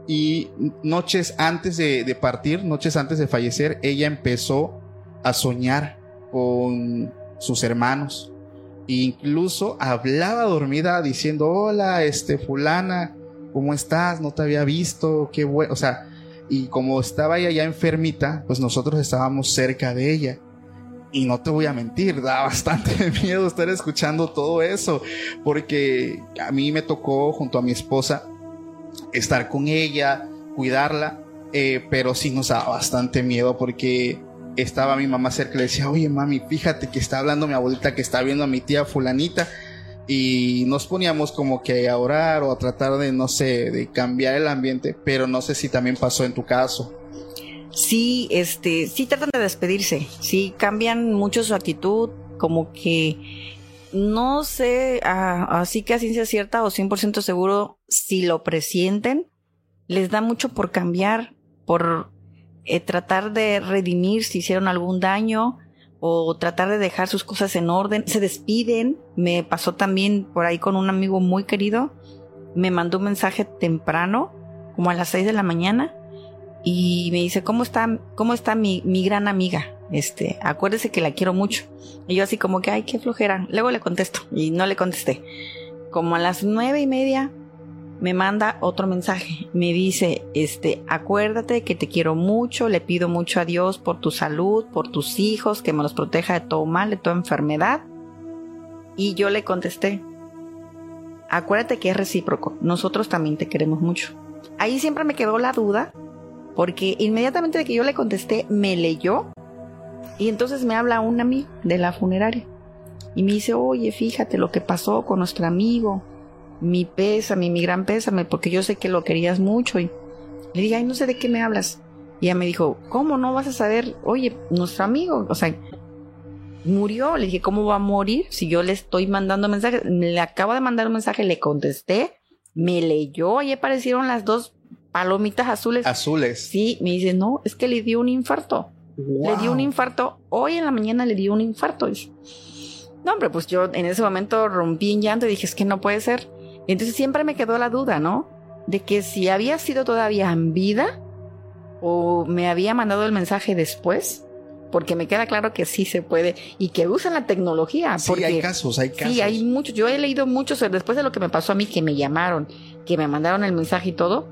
Speaker 1: y noches antes de, de partir, noches antes de fallecer, ella empezó a soñar con sus hermanos incluso hablaba dormida diciendo, hola, este, fulana, ¿cómo estás? No te había visto, qué bueno, o sea, y como estaba ella ya enfermita, pues nosotros estábamos cerca de ella. Y no te voy a mentir, da bastante miedo estar escuchando todo eso, porque a mí me tocó junto a mi esposa estar con ella, cuidarla, eh, pero sí nos da bastante miedo porque estaba mi mamá cerca y le decía, oye mami, fíjate que está hablando mi abuelita que está viendo a mi tía fulanita y nos poníamos como que a orar o a tratar de, no sé, de cambiar el ambiente, pero no sé si también pasó en tu caso.
Speaker 2: Sí, este, sí tratan de despedirse, sí cambian mucho su actitud, como que no sé, así que a ciencia cierta o 100% seguro si lo presienten, les da mucho por cambiar, por eh, tratar de redimir si hicieron algún daño o tratar de dejar sus cosas en orden. Se despiden. Me pasó también por ahí con un amigo muy querido me mandó un mensaje temprano, como a las 6 de la mañana, y me dice, ¿cómo está, cómo está mi, mi gran amiga? Este, acuérdese que la quiero mucho. Y yo así como que, ay, qué flojera. Luego le contesto y no le contesté. Como a las nueve y media me manda otro mensaje. Me dice, este, acuérdate que te quiero mucho, le pido mucho a Dios por tu salud, por tus hijos, que me los proteja de todo mal, de toda enfermedad. Y yo le contesté, acuérdate que es recíproco, nosotros también te queremos mucho. Ahí siempre me quedó la duda, porque inmediatamente de que yo le contesté, me leyó y entonces me habla un amigo de la funeraria y me dice, oye, fíjate lo que pasó con nuestro amigo, mi pésame, mi gran pésame, porque yo sé que lo querías mucho. Y le dije, ay, no sé de qué me hablas. Y ella me dijo, ¿cómo no vas a saber? Oye, nuestro amigo, o sea, murió. Le dije, ¿cómo va a morir? Si yo le estoy mandando mensajes, le acabo de mandar un mensaje, le contesté, me leyó y aparecieron las dos palomitas azules.
Speaker 1: Azules.
Speaker 2: Sí, me dice, no, es que le dio un infarto. Le dio un infarto. Hoy en la mañana le dio un infarto. No, hombre, pues yo en ese momento rompí en llanto y dije, es que no puede ser. Entonces siempre me quedó la duda, ¿no? De que si había sido todavía en vida o me había mandado el mensaje después, porque me queda claro que sí se puede y que usan la tecnología.
Speaker 1: Sí, hay casos, hay casos.
Speaker 2: Sí, hay muchos. Yo he leído muchos después de lo que me pasó a mí, que me llamaron, que me mandaron el mensaje y todo.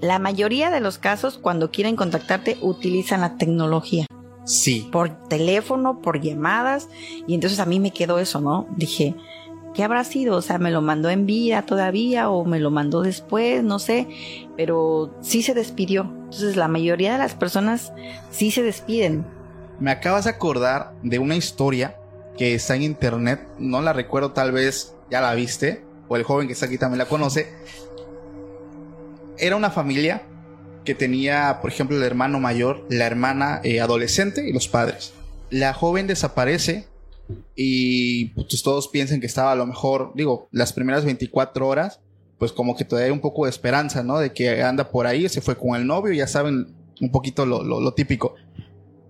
Speaker 2: La mayoría de los casos, cuando quieren contactarte, utilizan la tecnología.
Speaker 1: Sí.
Speaker 2: Por teléfono, por llamadas. Y entonces a mí me quedó eso, ¿no? Dije, ¿qué habrá sido? O sea, me lo mandó en vida todavía o me lo mandó después, no sé. Pero sí se despidió. Entonces la mayoría de las personas sí se despiden.
Speaker 1: Me acabas de acordar de una historia que está en internet. No la recuerdo, tal vez ya la viste. O el joven que está aquí también la conoce. Era una familia que tenía, por ejemplo, el hermano mayor, la hermana eh, adolescente y los padres. La joven desaparece y pues todos piensan que estaba a lo mejor, digo, las primeras 24 horas, pues como que todavía hay un poco de esperanza, ¿no? De que anda por ahí, se fue con el novio, ya saben un poquito lo, lo típico.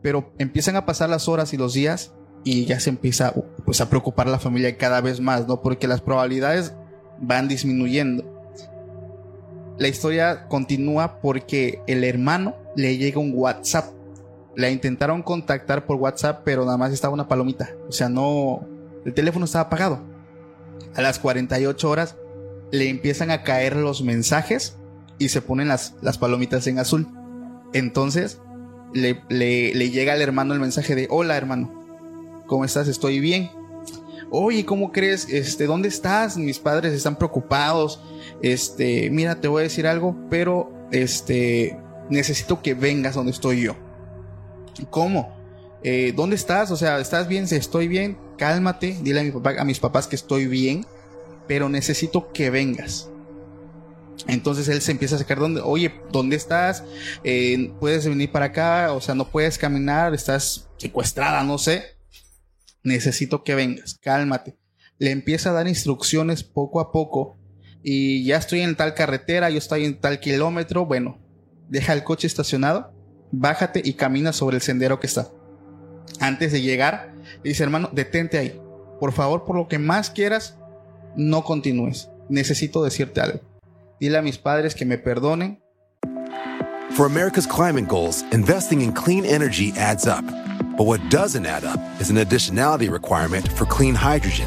Speaker 1: Pero empiezan a pasar las horas y los días y ya se empieza pues a preocupar la familia cada vez más, ¿no? Porque las probabilidades van disminuyendo la historia continúa porque el hermano le llega un WhatsApp. La intentaron contactar por WhatsApp, pero nada más estaba una palomita. O sea, no. El teléfono estaba apagado. A las 48 horas le empiezan a caer los mensajes y se ponen las, las palomitas en azul. Entonces le, le llega al hermano el mensaje de: Hola, hermano. ¿Cómo estás? Estoy bien oye, ¿cómo crees? Este, ¿dónde estás? Mis padres están preocupados. Este, mira, te voy a decir algo, pero este, necesito que vengas donde estoy yo. ¿Cómo? Eh, ¿Dónde estás? O sea, ¿estás bien? Si estoy bien, cálmate. Dile a, mi papá, a mis papás que estoy bien, pero necesito que vengas. Entonces él se empieza a sacar donde, oye, ¿dónde estás? Eh, ¿Puedes venir para acá? O sea, no puedes caminar, estás secuestrada, no sé necesito que vengas, cálmate. Le empieza a dar instrucciones poco a poco y ya estoy en tal carretera, yo estoy en tal kilómetro, bueno, deja el coche estacionado, bájate y camina sobre el sendero que está. Antes de llegar, dice hermano, detente ahí. Por favor, por lo que más quieras, no continúes. Necesito decirte algo. Dile a mis padres que me perdonen.
Speaker 3: For America's climate goals, investing in clean energy adds up. But what doesn't add up is an additionality requirement for clean hydrogen.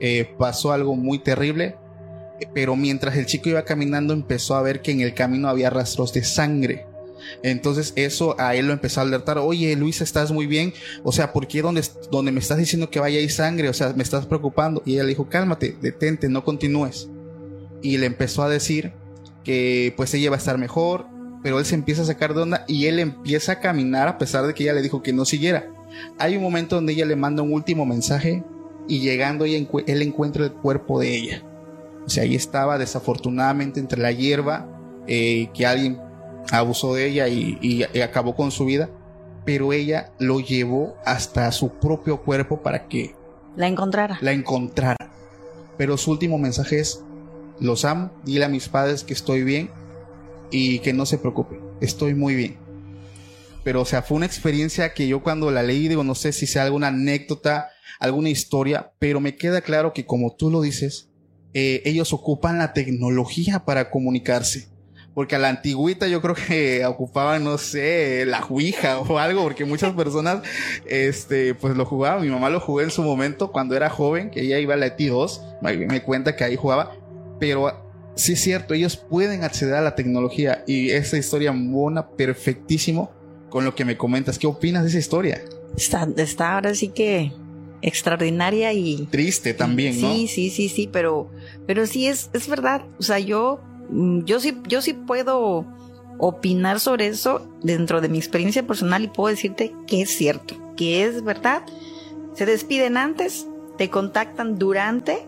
Speaker 1: Eh, pasó algo muy terrible. Pero mientras el chico iba caminando empezó a ver que en el camino había rastros de sangre. Entonces eso a él lo empezó a alertar, oye Luisa, estás muy bien, o sea, ¿por qué donde, donde me estás diciendo que vaya ahí sangre? O sea, me estás preocupando. Y ella le dijo, cálmate, detente, no continúes. Y le empezó a decir que pues ella va a estar mejor, pero él se empieza a sacar de onda y él empieza a caminar a pesar de que ella le dijo que no siguiera. Hay un momento donde ella le manda un último mensaje y llegando él encuentra el cuerpo de ella. O sea, ahí estaba desafortunadamente entre la hierba eh, que alguien abusó de ella y, acabó con su vida, pero ella lo llevó hasta su propio cuerpo para que
Speaker 2: la encontrara.
Speaker 1: La encontrara. Pero su último mensaje es, los amo, dile a mis padres que estoy bien y que no se preocupen, estoy muy bien. Pero, o sea, fue una experiencia que yo cuando la leí, digo, no sé si sea alguna anécdota, alguna historia, pero me queda claro que como tú lo dices, eh, ellos ocupan la tecnología para comunicarse. Porque a la antigüita yo creo que ocupaban, no sé, la Ouija o algo, porque muchas personas, este, pues lo jugaban. Mi mamá lo jugó en su momento cuando era joven, que ella iba a la ETI 2, me cuenta que ahí jugaba. Pero sí es cierto, ellos pueden acceder a la tecnología y esa historia mona perfectísimo con lo que me comentas. ¿Qué opinas de esa historia?
Speaker 2: Está, está ahora sí que extraordinaria y
Speaker 1: triste también,
Speaker 2: ¿no? Sí, sí, sí, sí, pero, pero sí es, es verdad. O sea, yo, mm, yo sí, yo sí puedo opinar sobre eso dentro de mi experiencia personal y puedo decirte que es cierto, que es verdad. Se despiden antes, te contactan durante,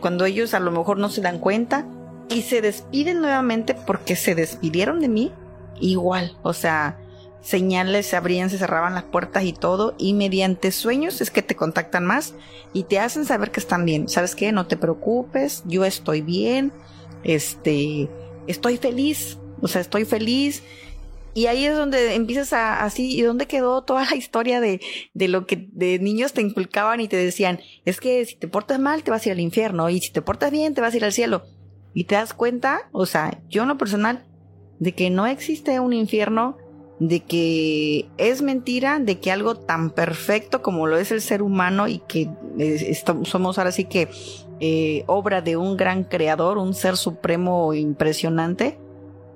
Speaker 2: cuando ellos a lo mejor no se dan cuenta, y se despiden nuevamente porque se despidieron de mí igual. O sea, señales se abrían, se cerraban las puertas y todo. Y mediante sueños es que te contactan más y te hacen saber que están bien. ¿Sabes qué? No te preocupes, yo estoy bien. Este, estoy feliz. O sea, estoy feliz. Y ahí es donde empiezas a así, ¿y dónde quedó toda la historia de, de lo que de niños te inculcaban y te decían, es que si te portas mal te vas a ir al infierno y si te portas bien te vas a ir al cielo? Y te das cuenta, o sea, yo en lo personal, de que no existe un infierno, de que es mentira, de que algo tan perfecto como lo es el ser humano y que somos ahora sí que eh, obra de un gran creador, un ser supremo impresionante,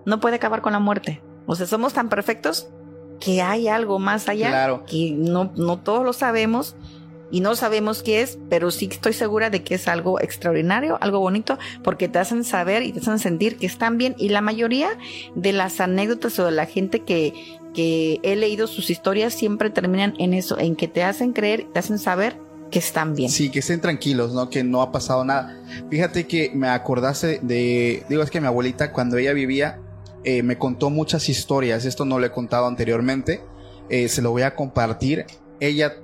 Speaker 2: no puede acabar con la muerte. O sea, somos tan perfectos que hay algo más allá que no, no todos lo sabemos y no sabemos qué es, pero sí estoy segura de que es algo extraordinario, algo bonito, porque te hacen saber y te hacen sentir que están bien. Y la mayoría de las anécdotas o de la gente que, que he leído sus historias siempre terminan en eso, en que te hacen creer, te hacen saber que están bien.
Speaker 1: Sí, que estén tranquilos, ¿no? Que no ha pasado nada. Fíjate que me acordase de, digo, es que mi abuelita cuando ella vivía eh, me contó muchas historias, esto no lo he contado anteriormente, eh, se lo voy a compartir. Ella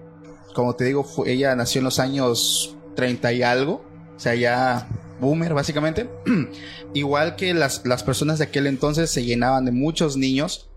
Speaker 1: como te digo, ella nació en los años 30 y algo, o sea, ya boomer básicamente. Igual que las, las personas de aquel entonces se llenaban de muchos niños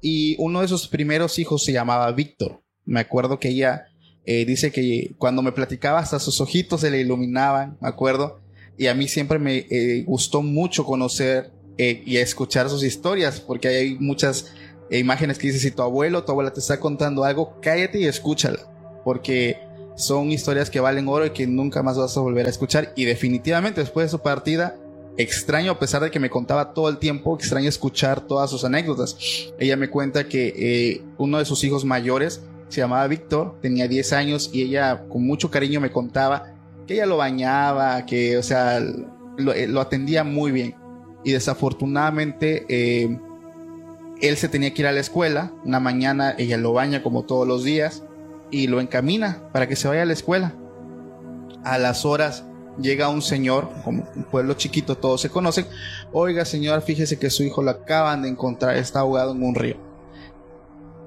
Speaker 1: y uno de sus primeros hijos se llamaba Víctor. Me acuerdo que ella eh, dice que cuando me platicaba hasta sus ojitos se le iluminaban, me acuerdo. Y a mí siempre me eh, gustó mucho conocer eh, y escuchar sus historias, porque hay muchas imágenes que dice, si tu abuelo tu abuela te está contando algo, cállate y escúchala porque son historias que valen oro y que nunca más vas a volver a escuchar. Y definitivamente después de su partida, extraño, a pesar de que me contaba todo el tiempo, extraño escuchar todas sus anécdotas. Ella me cuenta que eh, uno de sus hijos mayores se llamaba Víctor, tenía 10 años y ella con mucho cariño me contaba que ella lo bañaba, que, o sea, lo, eh, atendía muy bien. Y desafortunadamente, eh, él se tenía que ir a la escuela. Una mañana ella lo baña como todos los días y lo encamina para que se vaya a la escuela. A las horas llega un señor, como un pueblo chiquito, todos se conocen. Oiga, señor, fíjese que su hijo lo acaban de encontrar, está ahogado en un río.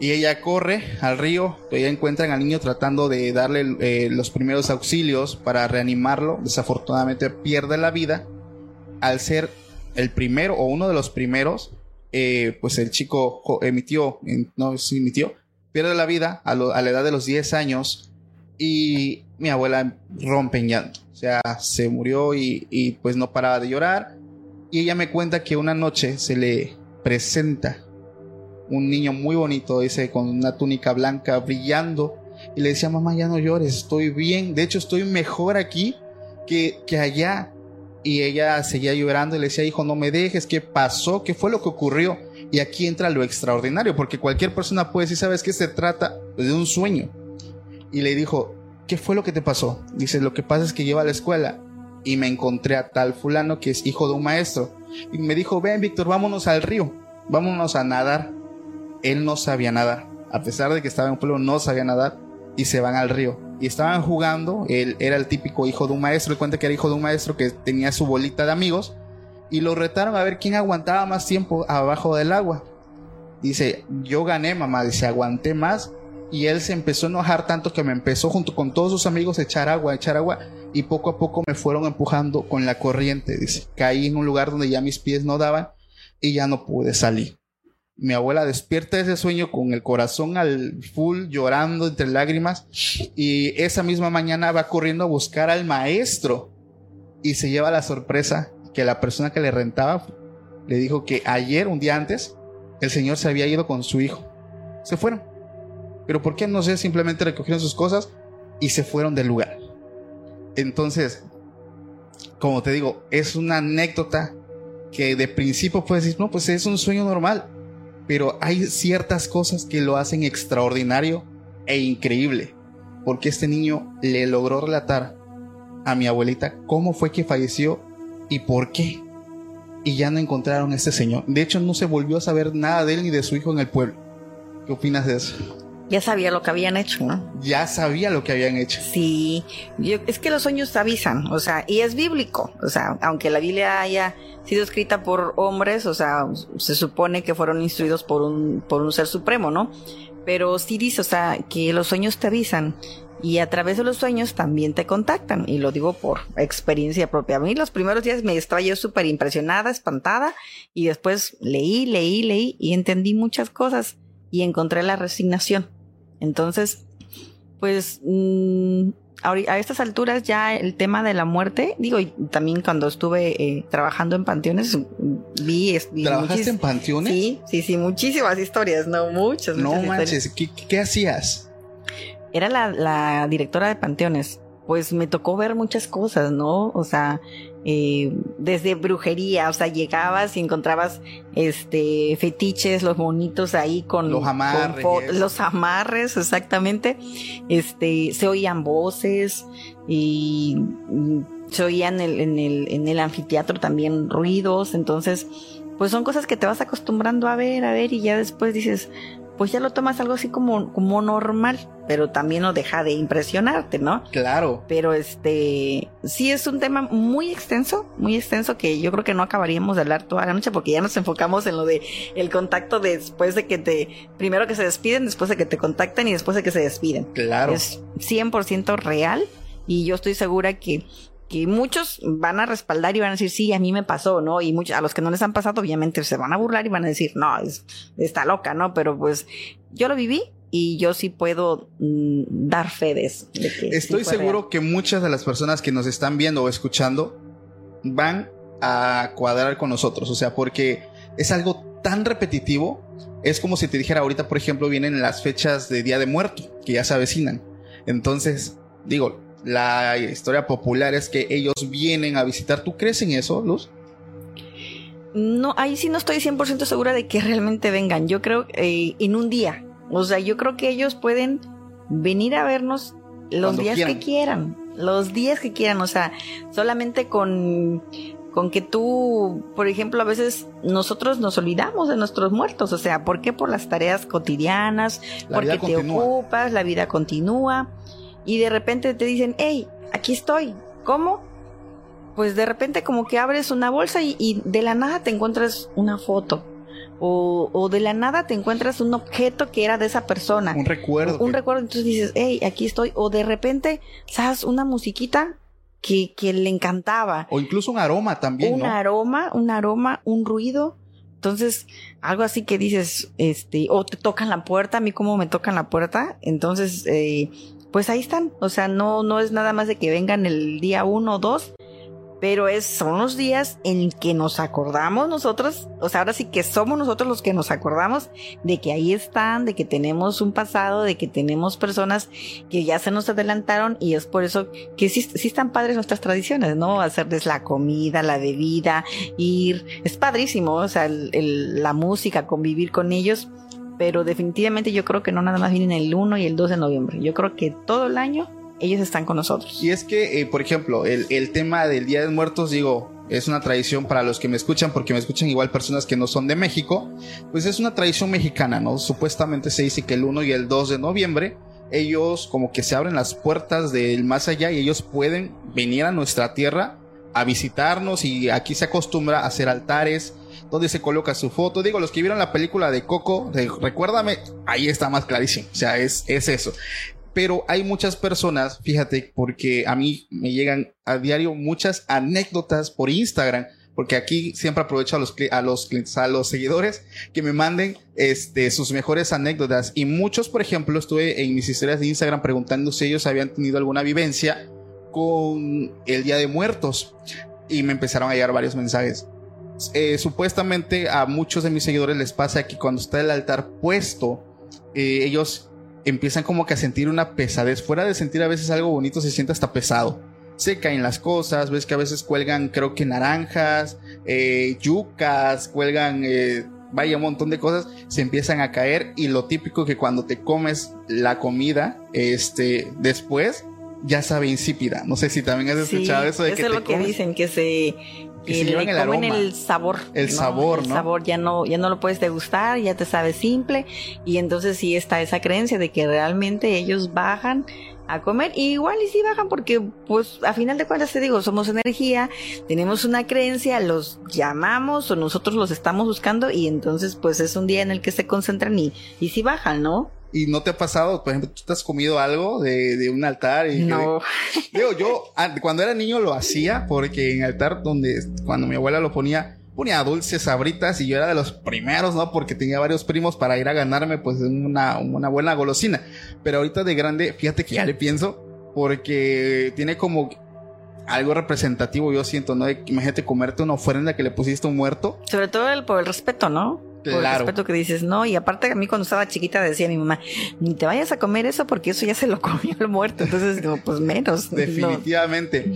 Speaker 1: Y ella corre al río, ella encuentran al niño tratando de darle eh, los primeros auxilios para reanimarlo. Desafortunadamente pierde la vida. Al ser el primero o uno de los primeros, eh, pues el chico emitió, no, emitió, pierde la vida a, la edad de los 10 años y mi abuela rompe en. O sea, se murió y, pues no paraba de llorar. Y ella me cuenta que una noche se le presenta un niño muy bonito, dice, con una túnica blanca brillando. Y le decía, mamá, ya no llores, estoy bien. De hecho, estoy mejor aquí que, que allá. Y ella seguía llorando y le decía, hijo, no me dejes, ¿qué pasó? ¿Qué fue lo que ocurrió? Y aquí entra lo extraordinario, porque cualquier persona puede decir, ¿sabes qué? Se trata de un sueño. Y le dijo, ¿qué fue lo que te pasó? Dice, lo que pasa es que iba a la escuela y me encontré a tal fulano que es hijo de un maestro. Y me dijo, ven Víctor, vámonos al río, vámonos a nadar. Él no sabía nadar, a pesar de que estaba en un pueblo, no sabía nadar y se van al río. Y estaban jugando, él era el típico hijo de un maestro, él cuenta que era hijo de un maestro que tenía su bolita de amigos y lo retaron a ver quién aguantaba más tiempo abajo del agua. Dice, yo gané, mamá, dice, aguanté más. Y él se empezó a enojar tanto que me empezó junto con todos sus amigos a echar agua, a echar agua. Y poco a poco me fueron empujando con la corriente. Dice, caí en un lugar donde ya mis pies no daban y ya no pude salir. Mi abuela despierta de ese sueño con el corazón al full, llorando entre lágrimas. Y esa misma mañana va corriendo a buscar al maestro. Y se lleva la sorpresa que la persona que le rentaba le dijo que ayer, un día antes, el señor se había ido con su hijo. Se fueron. Pero ¿por qué no sé? Simplemente recogieron sus cosas y se fueron del lugar. Entonces, como te digo, es una anécdota que de principio puedes decir, no, pues es un sueño normal. Pero hay ciertas cosas que lo hacen extraordinario e increíble. Porque este niño le logró relatar a mi abuelita cómo fue que falleció y por qué. Y ya no encontraron a este señor. De hecho, no se volvió a saber nada de él ni de su hijo en el pueblo. ¿Qué opinas de eso?
Speaker 2: Ya sabía lo que habían hecho, ¿no?
Speaker 1: Ya sabía lo que habían hecho.
Speaker 2: Sí, es que los sueños avisan, o sea, y es bíblico, o sea, aunque la Biblia haya sido escrita por hombres, o sea, se supone que fueron instruidos por un, por un ser supremo, ¿no? Pero sí dice, o sea, que los sueños te avisan y a través de los sueños también te contactan. Y lo digo por experiencia propia. A mí los primeros días me estaba yo súper impresionada, espantada, y después leí, leí, leí y entendí muchas cosas y encontré la resignación. Entonces, pues mm, a estas alturas ya el tema de la muerte, digo, y también cuando estuve eh, trabajando en panteones, vi... vi
Speaker 1: ¿Trabajaste en panteones?
Speaker 2: Sí, sí, sí, muchísimas historias, no muchas.
Speaker 1: No manches, ¿Qué, ¿qué, hacías?
Speaker 2: Era la, la directora de panteones pues me tocó ver muchas cosas, ¿no? O sea, eh, desde brujería, o sea, llegabas y encontrabas este fetiches, los bonitos ahí con
Speaker 1: los amarres,
Speaker 2: los amarres, exactamente. Este, se oían voces y, se oían en el, en el, en el anfiteatro también ruidos, entonces, pues son cosas que te vas acostumbrando a ver, a ver, y ya después dices, pues ya lo tomas algo así como, como normal, pero también no deja de impresionarte, ¿no?
Speaker 1: Claro.
Speaker 2: Pero este, sí es un tema muy extenso, muy extenso que yo creo que no acabaríamos de hablar toda la noche porque ya nos enfocamos en lo de el contacto después de que te, primero que se despiden, después de que te contactan y después de que se despiden.
Speaker 1: Claro.
Speaker 2: Es 100% real y yo estoy segura que que muchos van a respaldar y van a decir, sí, a mí me pasó, ¿no? Y muchos, a los que no les han pasado, obviamente se van a burlar y van a decir, no, está loca, ¿no? Pero pues yo lo viví y yo sí puedo mm, dar fe de eso.
Speaker 1: Estoy seguro que muchas de las personas que nos están viendo o escuchando van a cuadrar con nosotros, o sea, porque es algo tan repetitivo, es como si te dijera ahorita, por ejemplo, vienen las fechas de Día de Muerto, que ya se avecinan. Entonces, digo, la historia popular es que ellos vienen a visitar. ¿Tú crees en eso, Luz?
Speaker 2: No, ahí sí no estoy 100% segura de que realmente vengan. Yo creo eh, en un día. O sea, yo creo que ellos pueden venir a vernos los días que quieran. Los días que quieran. O sea, solamente con, con que tú, por ejemplo, a veces nosotros nos olvidamos de nuestros muertos. O sea, ¿por qué? Por las tareas cotidianas, porque te ocupas, la vida continúa y de repente te dicen, hey, aquí estoy. ¿Cómo? Pues de repente como que abres una bolsa y, de la nada te encuentras una foto. O, de la nada te encuentras un objeto que era de esa persona.
Speaker 1: Un recuerdo.
Speaker 2: Un recuerdo. Entonces dices, hey, aquí estoy. O de repente, ¿sabes? Una musiquita que, que le encantaba.
Speaker 1: O incluso un aroma también.
Speaker 2: Un aroma, un aroma, un ruido. Entonces, algo así que dices, este, o te tocan la puerta, a mí como me tocan la puerta, entonces, eh, pues ahí están. O sea, no, no es nada más de que vengan el día uno o dos, pero es, son los días en que nos acordamos nosotros, o sea, ahora sí que somos nosotros los que nos acordamos de que ahí están, de que tenemos un pasado, de que tenemos personas que ya se nos adelantaron y es por eso que sí, sí están padres nuestras tradiciones, ¿no? Hacerles la comida, la bebida, ir, es padrísimo, o sea, la música, convivir con ellos, pero definitivamente yo creo que no nada más vienen el 1 y el 2 de noviembre, yo creo que todo el año ellos están con nosotros.
Speaker 1: Y es que, eh, por ejemplo, el, el, tema del Día de Muertos, digo, es una tradición para los que me escuchan, porque me escuchan igual personas que no son de México, pues es una tradición mexicana, ¿no? Supuestamente se dice que el 1 y el 2 de noviembre, ellos como que se abren las puertas del más allá y ellos pueden venir a nuestra tierra a visitarnos y aquí se acostumbra a hacer altares donde se coloca su foto. Digo, los que vieron la película de Coco, recuérdame, ahí está más clarísimo. O sea, es, es eso pero hay muchas personas, fíjate, porque a mí me llegan a diario muchas anécdotas por Instagram, porque aquí siempre aprovecho a los, a los, a los seguidores que me manden este, sus mejores anécdotas. Y muchos, por ejemplo, estuve en mis historias de Instagram preguntando si ellos habían tenido alguna vivencia con el Día de Muertos. Y me empezaron a llegar varios mensajes. Eh, supuestamente a muchos de mis seguidores les pasa que cuando está el altar puesto, eh, ellos empiezan como que a sentir una pesadez. Fuera de sentir a veces algo bonito, se siente hasta pesado. Se caen las cosas, ves que a veces cuelgan, creo que naranjas, eh, yucas, cuelgan, vaya un montón de cosas, se empiezan a caer y lo típico que cuando te comes la comida, este, después, ya sabe insípida. No sé si también has escuchado eso de
Speaker 2: que es lo que dicen, que se que le el comen el sabor.
Speaker 1: El sabor, ¿no?
Speaker 2: El sabor ya no, ya no lo puedes degustar, ya te sabe simple. Y entonces sí está esa creencia de que realmente ellos bajan a comer. Y igual y sí bajan porque, pues, a final de cuentas te digo, somos energía, tenemos una creencia, los llamamos o nosotros los estamos buscando y entonces pues es un día en el que se concentran y, y sí bajan, ¿no?
Speaker 1: ¿Y no te ha pasado, por ejemplo, tú te has comido algo de, de un altar? Y
Speaker 2: no.
Speaker 1: digo, yo cuando era niño lo hacía porque en altar donde cuando mi abuela lo ponía, ponía dulces, sabritas y yo era de los primeros, ¿no? Porque tenía varios primos para ir a ganarme pues una, una buena golosina. Pero ahorita de grande, fíjate que ya le pienso porque tiene como algo representativo, yo siento, ¿no? Imagínate comerte una ofrenda que le pusiste a un muerto.
Speaker 2: Sobre todo el, por el respeto, ¿no? Por el respeto que dices, no, y aparte a mí cuando estaba chiquita decía mi mamá, ni te vayas a comer eso porque eso ya se lo comió el muerto, entonces digo, pues menos.
Speaker 1: Definitivamente.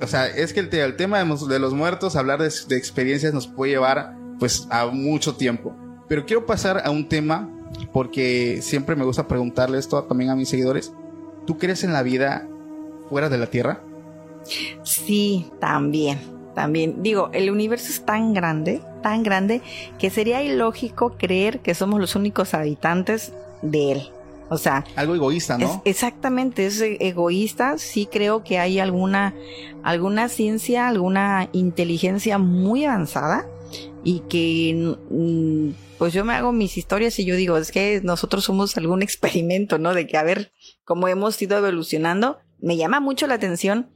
Speaker 1: O sea, es que el, tema de, los muertos, hablar de, de, experiencias nos puede llevar pues a mucho tiempo. Pero quiero pasar a un tema porque siempre me gusta preguntarle esto también a mis seguidores. ¿Tú crees en la vida fuera de la Tierra?
Speaker 2: Sí, también, también. Digo, el universo es tan grande, tan grande, que sería ilógico creer que somos los únicos habitantes de él. O sea,
Speaker 1: algo egoísta, ¿no?
Speaker 2: exactamente, es egoísta. Sí creo que hay alguna, alguna ciencia, alguna inteligencia muy avanzada y que, mm, pues yo me hago mis historias y yo digo, es que nosotros somos algún experimento, ¿no? De que a ver cómo hemos ido evolucionando. Me llama mucho la atención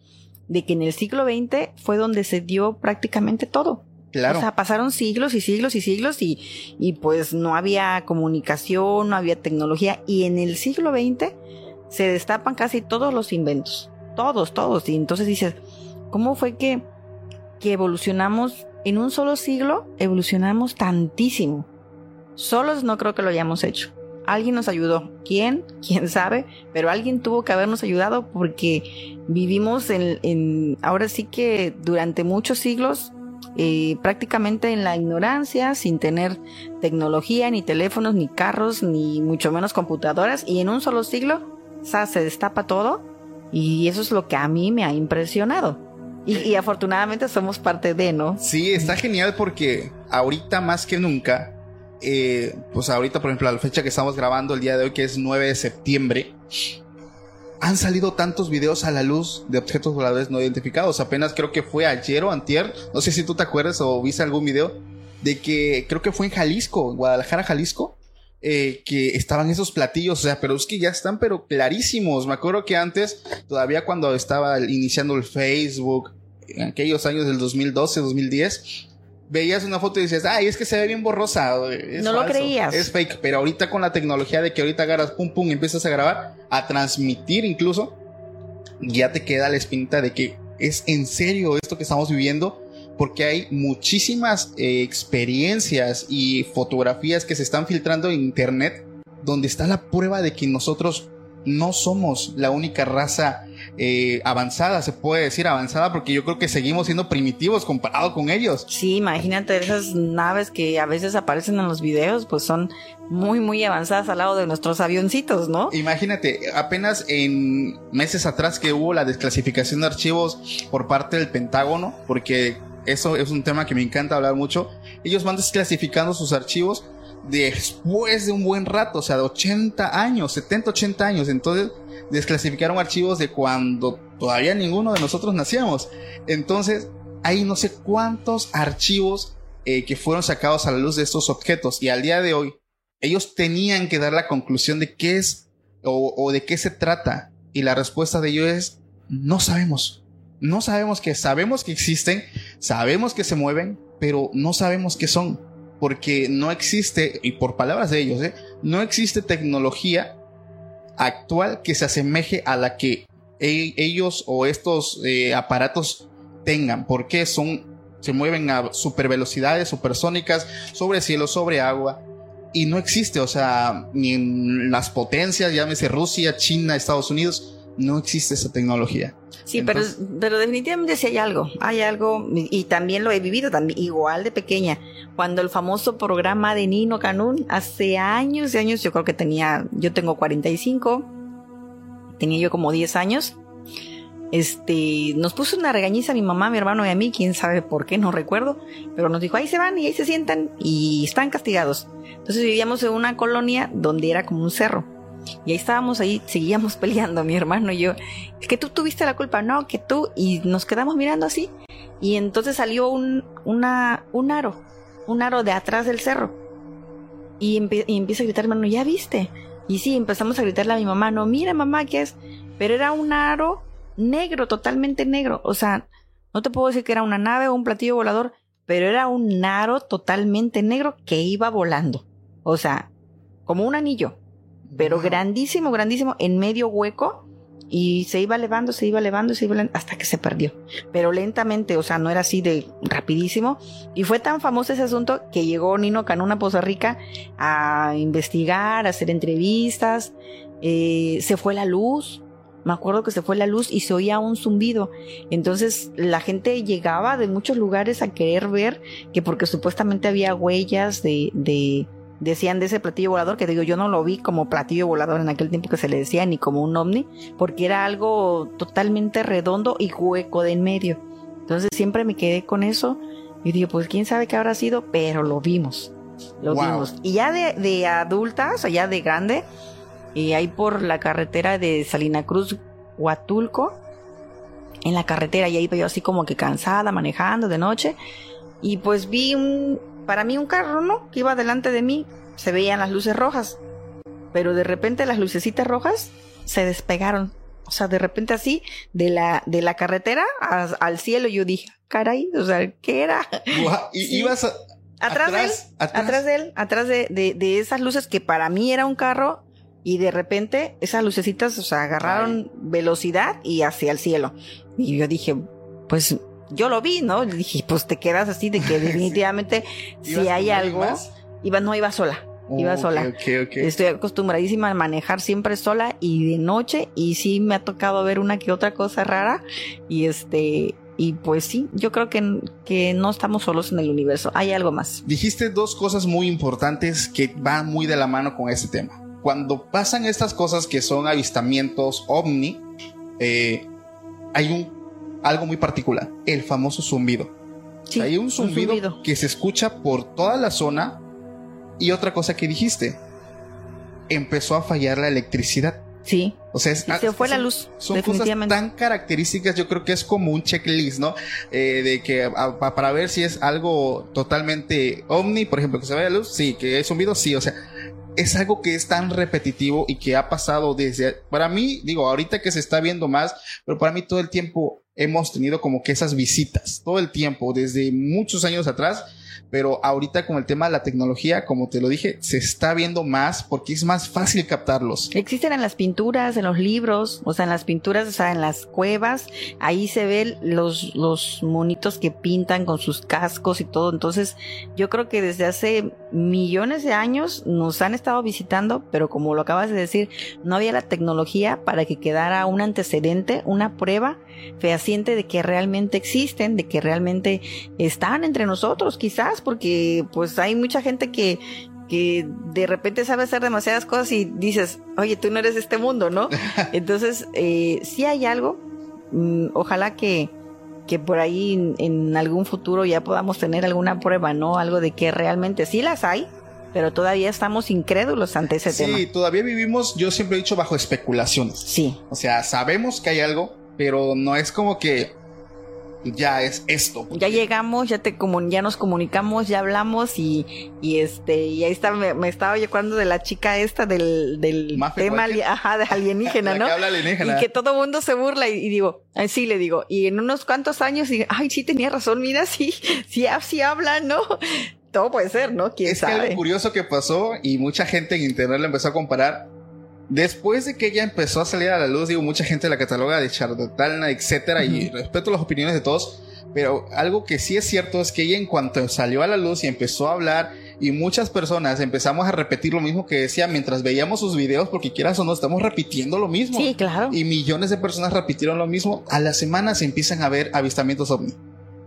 Speaker 2: de que en el siglo XX fue donde se dio prácticamente todo.
Speaker 1: Claro.
Speaker 2: O sea, pasaron siglos y siglos y siglos y, y pues no había comunicación, no había tecnología. Y en el siglo XX se destapan casi todos los inventos. Todos, todos. Y entonces dices, ¿cómo fue que, que evolucionamos en un solo siglo? Evolucionamos tantísimo. Solos no creo que lo hayamos hecho alguien nos ayudó. ¿Quién? ¿Quién sabe? Pero alguien tuvo que habernos ayudado porque vivimos en, ahora sí que durante muchos siglos eh, prácticamente en la ignorancia, sin tener tecnología, ni teléfonos, ni carros, ni mucho menos computadoras, y en un solo siglo se destapa todo, y eso es lo que a mí me ha impresionado. Y, afortunadamente somos parte de, ¿no?
Speaker 1: Sí, está genial porque ahorita más que nunca eh, pues ahorita, por ejemplo, la fecha que estamos grabando el día de hoy, que es 9 de septiembre, han salido tantos videos a la luz de objetos voladores no identificados. Apenas creo que fue ayer o antier, no sé si tú te acuerdas o viste algún video, de que creo que fue en Jalisco, en Guadalajara, Jalisco, eh, que estaban esos platillos, o sea, pero es que ya están, pero clarísimos. Me acuerdo que antes, todavía cuando estaba iniciando el Facebook, en aquellos años del 2012, 2010, veías una foto y dices, ay, es que se ve bien borrosa.
Speaker 2: no lo creías.
Speaker 1: Es fake. Pero ahorita con la tecnología de que ahorita agarras pum pum y empiezas a grabar, a transmitir incluso, ya te queda la espinita de que ¿es en serio esto que estamos viviendo? Porque hay muchísimas eh, experiencias y fotografías que se están filtrando en internet donde está la prueba de que nosotros no somos la única raza eh, avanzada, se puede decir avanzada, porque yo creo que seguimos siendo primitivos comparado con ellos.
Speaker 2: Sí, imagínate esas naves que a veces aparecen en los videos, pues son muy, muy avanzadas al lado de nuestros avioncitos, ¿no?
Speaker 1: Imagínate, apenas en meses atrás que hubo la desclasificación de archivos por parte del Pentágono, porque eso es un tema que me encanta hablar mucho, ellos van desclasificando sus archivos después de un buen rato, o sea, de 80 años, 70, 80 años. Entonces, desclasificaron archivos de cuando todavía ninguno de nosotros nacíamos. Entonces, hay no sé cuántos archivos eh, que fueron sacados a la luz de estos objetos. Y al día de hoy, ellos tenían que dar la conclusión de qué es o, o de qué se trata. Y la respuesta de ellos es, no sabemos. No sabemos que sabemos que existen, sabemos que se mueven, pero no sabemos qué son porque no existe, y por palabras de ellos, ¿eh? no existe tecnología actual que se asemeje a la que e-, ellos o estos eh, aparatos tengan, porque son, se mueven a super velocidades supersónicas, sobre cielo, sobre agua, y no existe, o sea, ni en las potencias, llámese Rusia, China, Estados Unidos, no existe esa tecnología.
Speaker 2: Sí, pero, pero definitivamente sí hay algo, hay algo, y también lo he vivido también, igual de pequeña, cuando el famoso programa de Nino Canún, hace años y años, yo creo que tenía, yo tengo 45, tenía yo como 10 años, este, nos puso una regañiza a mi mamá, mi hermano y a mí, quién sabe por qué, no recuerdo, pero nos dijo, ahí se van y ahí se sientan y están castigados. Entonces vivíamos en una colonia donde era como un cerro y ahí estábamos ahí, seguíamos peleando, mi hermano y yo. Es que tú tuviste la culpa, no, que tú. Y nos quedamos mirando así. Y entonces salió un, una, un aro, un aro de atrás del cerro. Y, empieza a gritar, hermano, ¿ya viste? Y sí, empezamos a gritarle a mi mamá, no, mira mamá, ¿qué es? Pero era un aro negro, totalmente negro. O sea, no te puedo decir que era una nave o un platillo volador, pero era un aro totalmente negro que iba volando. O sea, como un anillo pero grandísimo, grandísimo, en medio hueco. Y se iba elevando, se iba elevando, se iba elevando, hasta que se perdió. Pero lentamente, o sea, no era así de rapidísimo. Y fue tan famoso ese asunto que llegó Nino Canuna a Poza Rica a investigar, a hacer entrevistas. Eh, se fue la luz. Me acuerdo que se fue la luz y se oía un zumbido. Entonces la gente llegaba de muchos lugares a querer ver que porque supuestamente había huellas de, de decían de ese platillo volador, que digo, yo no lo vi como platillo volador en aquel tiempo que se le decía, ni como un ovni, porque era algo totalmente redondo y hueco de en medio. Entonces siempre me quedé con eso y digo, pues quién sabe qué habrá sido, pero lo vimos. Lo vimos. Y ya de, de adulta, o sea, ya de grande, y ahí por la carretera de Salina Cruz, Huatulco, en la carretera, y ahí iba yo así como que cansada, manejando de noche, y pues vi un, para mí un carro, ¿no? Que iba delante de mí, se veían las luces rojas, pero de repente las lucecitas rojas se despegaron. O sea, de repente así, de la, de la carretera al cielo, yo dije, caray, o sea, ¿qué era?
Speaker 1: Y ibas
Speaker 2: atrás, de él, atrás. de él, atrás de, de, esas luces que para mí era un carro, y de repente esas lucecitas, o sea, agarraron velocidad y hacia el cielo. Y yo dije, pues yo lo vi, ¿no? dije, pues te quedas así de que definitivamente si hay algo, iba, no iba sola. iba sola. Estoy acostumbradísima a manejar siempre sola y de noche y sí me ha tocado ver una que otra cosa rara y este y pues sí, yo creo que, que no estamos solos en el universo, hay algo más.
Speaker 1: Dijiste dos cosas muy importantes que van muy de la mano con este tema. Cuando pasan estas cosas que son avistamientos ovni, eh, hay un algo muy particular, el famoso zumbido. Hay un zumbido, que se escucha por toda la zona y otra cosa que dijiste, empezó a fallar la electricidad.
Speaker 2: Sí.
Speaker 1: O sea,
Speaker 2: se fue la luz.
Speaker 1: Son cosas tan características, yo creo que es como un checklist, ¿no? Eh, de que para ver si es algo totalmente omni, por ejemplo, que se vaya la luz, sí, que es zumbido, sí, o sea, es algo que es tan repetitivo y que ha pasado desde, para mí, digo, ahorita que se está viendo más, pero para mí todo el tiempo hemos tenido como que esas visitas, todo el tiempo, desde muchos años atrás, pero ahorita con el tema de la tecnología, como te lo dije, se está viendo más porque es más fácil captarlos.
Speaker 2: Existen en las pinturas, en los libros, o sea, en las pinturas, o sea, en las cuevas, ahí se ven los, los monitos que pintan con sus cascos y todo. Entonces, yo creo que desde hace millones de años nos han estado visitando, pero como lo acabas de decir, no había la tecnología para que quedara un antecedente, una prueba fehaciente de que realmente existen, de que realmente están entre nosotros, quizás, porque pues hay mucha gente que, que de repente sabe hacer demasiadas cosas y dices, oye, tú no eres este mundo, ¿no? Entonces, eh, si hay algo, mm, ojalá que, que por ahí en, en, algún futuro ya podamos tener alguna prueba, ¿no? Algo de que realmente sí las hay, pero todavía estamos incrédulos ante ese
Speaker 1: sí,
Speaker 2: tema.
Speaker 1: Sí, todavía vivimos, yo siempre he dicho, bajo especulaciones.
Speaker 2: Sí.
Speaker 1: O sea, sabemos que hay algo, pero no es como que ya es esto.
Speaker 2: Ya llegamos, ya te ya nos comunicamos, ya hablamos y, y este, y ahí está, me, me estaba yo hablando de la chica esta del, del tema ajá, de alienígena, ¿no?
Speaker 1: que habla alienígena.
Speaker 2: Y que todo mundo se burla y, y digo, sí le digo, y en unos cuantos años digo, ay, sí tenía razón, mira, sí, sí, sí habla, ¿no? Todo puede ser, ¿no? ¿Quién
Speaker 1: Es que
Speaker 2: sabe?
Speaker 1: algo curioso que pasó y mucha gente en internet lo empezó a comparar. Después de que ella empezó a salir a la luz, digo, mucha gente la cataloga de charlatana, etcétera, y respeto las opiniones de todos, pero algo que sí es cierto es que ella en cuanto salió a la luz y empezó a hablar y muchas personas empezamos a repetir lo mismo que decía mientras veíamos sus videos porque quieras o no estamos repitiendo lo mismo.
Speaker 2: Sí, claro.
Speaker 1: Y millones de personas repitieron lo mismo. A las semanas empiezan a ver avistamientos ovni.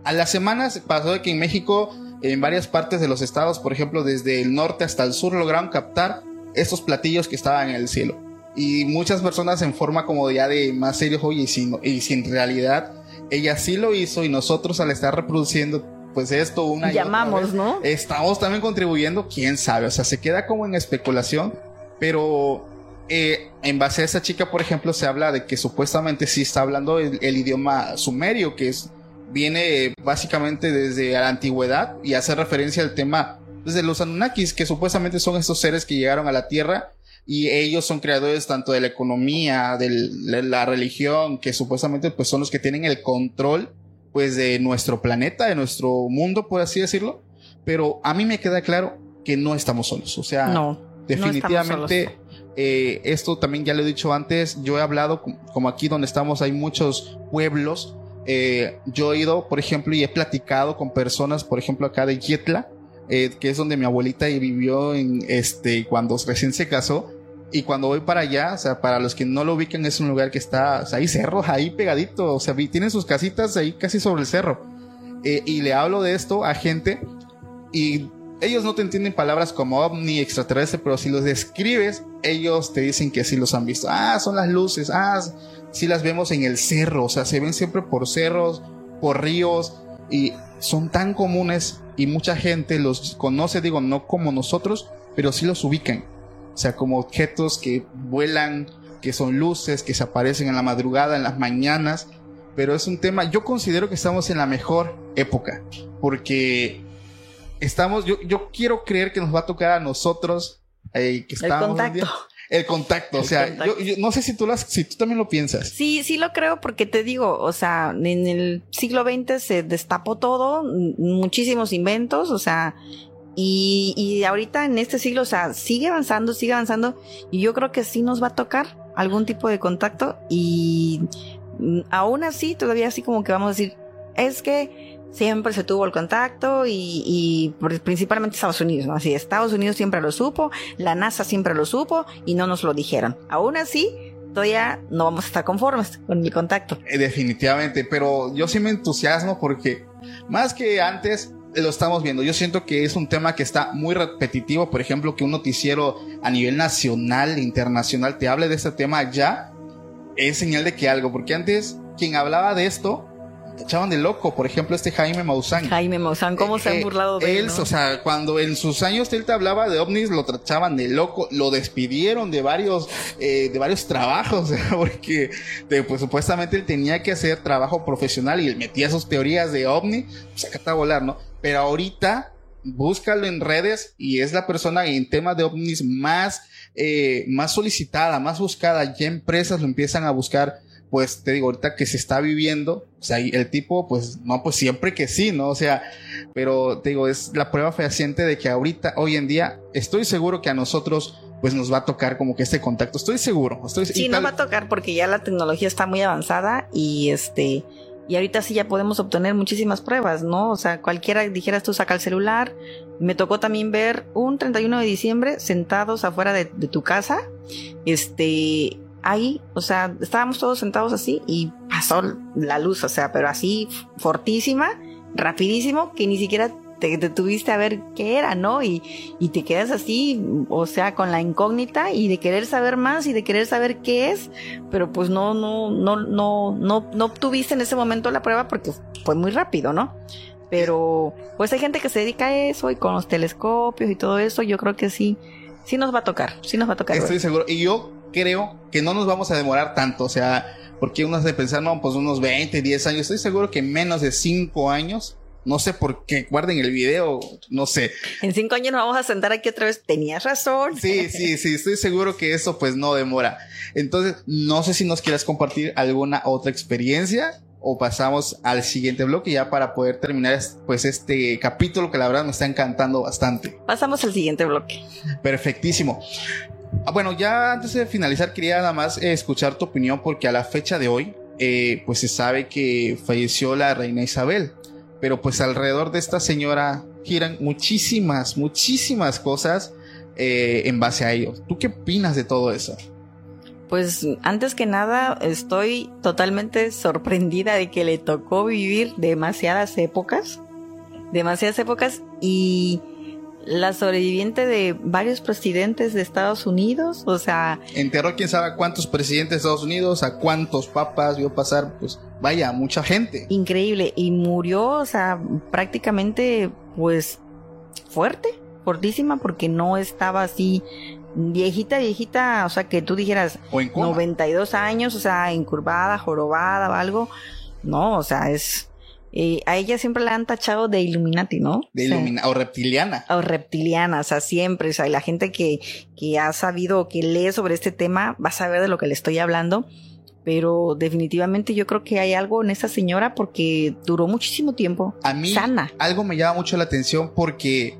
Speaker 1: A las semanas pasó de que en México, en varias partes de los estados, por ejemplo, desde el norte hasta el sur, lograron captar estos platillos que estaban en el cielo. Y muchas personas en forma como ya de más serios, oye, y si, no- y si en realidad ella sí lo hizo y nosotros al estar reproduciendo pues esto una y otra
Speaker 2: Llamamos,
Speaker 1: vez,
Speaker 2: ¿no?
Speaker 1: Estamos también contribuyendo, quién sabe, o sea, se queda como en especulación, pero eh, en base a esa chica, por ejemplo, se habla de que supuestamente sí está hablando el, el idioma sumerio, que es viene básicamente desde la antigüedad y hace referencia al tema desde los Anunnakis, que supuestamente son estos seres que llegaron a la Tierra y ellos son creadores tanto de la economía, del- de la religión, que supuestamente pues son los que tienen el control pues de nuestro planeta, de nuestro mundo, por así decirlo. Pero a mí me queda claro que no estamos solos. O sea,
Speaker 2: No.
Speaker 1: definitivamente eh, esto también ya lo he dicho antes. Yo he hablado com- como aquí donde estamos hay muchos pueblos. Eh, yo he ido, por ejemplo, y he platicado con personas, por ejemplo, acá de Yetla, eh, que es donde mi abuelita vivió este cuando recién se casó. Y cuando voy para allá, o sea, para los que no lo ubican, es un lugar que está, o sea, hay cerros ahí pegadito, o sea, tienen sus casitas ahí casi sobre el cerro. Eh, y le hablo de esto a gente y ellos no te entienden palabras como ovni, extraterrestre, pero si los describes, ellos te dicen que sí los han visto. Ah, son las luces, ah, sí las vemos en el cerro, o sea, se ven siempre por cerros, por ríos, y son tan comunes y mucha gente los conoce, digo, no como nosotros, pero sí los ubican. O sea, como objetos que vuelan, que son luces, que se aparecen en la madrugada, en las mañanas. Pero es un tema, yo considero que estamos en la mejor época, porque estamos, yo, yo quiero creer que nos va a tocar a nosotros, eh, que
Speaker 2: El
Speaker 1: estamos un
Speaker 2: contacto.
Speaker 1: El contacto, o sea,
Speaker 2: contacto.
Speaker 1: Yo, yo no sé si tú, las, si tú también lo piensas.
Speaker 2: Sí, sí lo creo porque te digo, o sea, en el siglo XX se destapó todo, muchísimos inventos, o sea, y, y ahorita en este siglo, o sea, sigue avanzando, sigue avanzando, y yo creo que sí nos va a tocar algún tipo de contacto y mm, aún así, todavía así como que vamos a decir, es que siempre se tuvo el contacto y, principalmente Estados Unidos, ¿no? Así, Estados Unidos siempre lo supo, la NASA siempre lo supo y no nos lo dijeron. Aún así, todavía no vamos a estar conformes con el contacto.
Speaker 1: Eh, definitivamente, pero yo sí me entusiasmo porque más que antes eh, lo estamos viendo. Yo siento que es un tema que está muy repetitivo. Por ejemplo, que un noticiero a nivel nacional, internacional, te hable de este tema ya, es señal de que algo. Porque antes, quien hablaba de esto, echaban de loco. Por ejemplo, este Jaime Maussan.
Speaker 2: Jaime Maussan, ¿cómo se han
Speaker 1: Eh,
Speaker 2: burlado de él?
Speaker 1: él,
Speaker 2: no?
Speaker 1: o sea, cuando en sus años él te hablaba de ovnis, lo trataban de loco, lo despidieron de varios, eh, de varios trabajos, porque de, pues supuestamente él tenía que hacer trabajo profesional y él metía sus teorías de ovni, pues acá está a volar, ¿no? Pero ahorita búscalo en redes y es la persona en temas de ovnis más, eh, más solicitada, más buscada. Ya empresas lo empiezan a buscar pues te digo, ahorita que se está viviendo, o sea, el tipo, pues, no, pues siempre que sí, ¿no? O sea, Pero te digo, es la prueba fehaciente de que ahorita, hoy en día, estoy seguro que a nosotros pues nos va a tocar como que este contacto. Estoy seguro. Estoy,
Speaker 2: sí, nos va a tocar porque ya la tecnología está muy avanzada y este y ahorita sí ya podemos obtener muchísimas pruebas, ¿no? O sea, cualquiera dijeras tú saca el celular. Me tocó también ver un 31 de diciembre sentados afuera de, tu casa. Este, ahí, o sea, estábamos todos sentados así y pasó la luz, o sea, pero así fortísima, rapidísimo, que ni siquiera te detuviste a ver qué era, ¿no? Y, y te quedas así, o sea, con la incógnita y de querer saber más y de querer saber qué es, pero pues no, no, no, no, no, no obtuviste en ese momento la prueba porque fue muy rápido, ¿no? Pero pues hay gente que se dedica a eso y con los telescopios y todo eso, yo creo que sí, sí nos va a tocar, sí nos va a tocar.
Speaker 1: Estoy seguro. Y yo creo que no nos vamos a demorar tanto, o sea, porque uno de pensar, no, pues unos 20, 10 años, estoy seguro que menos de 5 años no sé por qué guarden el video, no sé.
Speaker 2: En cinco años nos vamos a sentar aquí otra vez. Tenías razón.
Speaker 1: Sí, sí, sí, estoy seguro que eso pues no demora. Entonces, no sé si nos quieras compartir alguna otra experiencia o pasamos al siguiente bloque ya para poder terminar pues este capítulo que la verdad me está encantando bastante.
Speaker 2: Pasamos al siguiente bloque.
Speaker 1: Perfectísimo. Ah, bueno, ya antes de finalizar quería nada más eh, escuchar tu opinión porque a la fecha de hoy eh, pues se sabe que falleció la reina Isabel pero pues alrededor de esta señora giran muchísimas, muchísimas cosas eh, en base a ello. ¿Tú qué opinas de todo eso?
Speaker 2: Pues antes que nada estoy totalmente sorprendida de que le tocó vivir demasiadas épocas, demasiadas épocas y la sobreviviente de varios presidentes de Estados Unidos, o sea...
Speaker 1: Enterró quién sabe cuántos presidentes de Estados Unidos, a cuántos papas vio pasar, pues vaya, mucha gente.
Speaker 2: Increíble, y murió, o sea, prácticamente, pues, fuerte, fortísima, porque no estaba así viejita, viejita, o sea, que tú dijeras
Speaker 1: o en
Speaker 2: 92 años, o sea, incurvada, jorobada o algo. No, o sea, es eh, a ella siempre la han tachado de Illuminati, ¿no?
Speaker 1: De o, o reptiliana.
Speaker 2: O reptiliana, o sea, siempre. O sea, la gente que, que ha sabido, que lee sobre este tema, va a saber de lo que le estoy hablando. Pero definitivamente yo creo que hay algo en esa señora porque duró muchísimo tiempo.
Speaker 1: A mí
Speaker 2: sana.
Speaker 1: algo me llama mucho la atención porque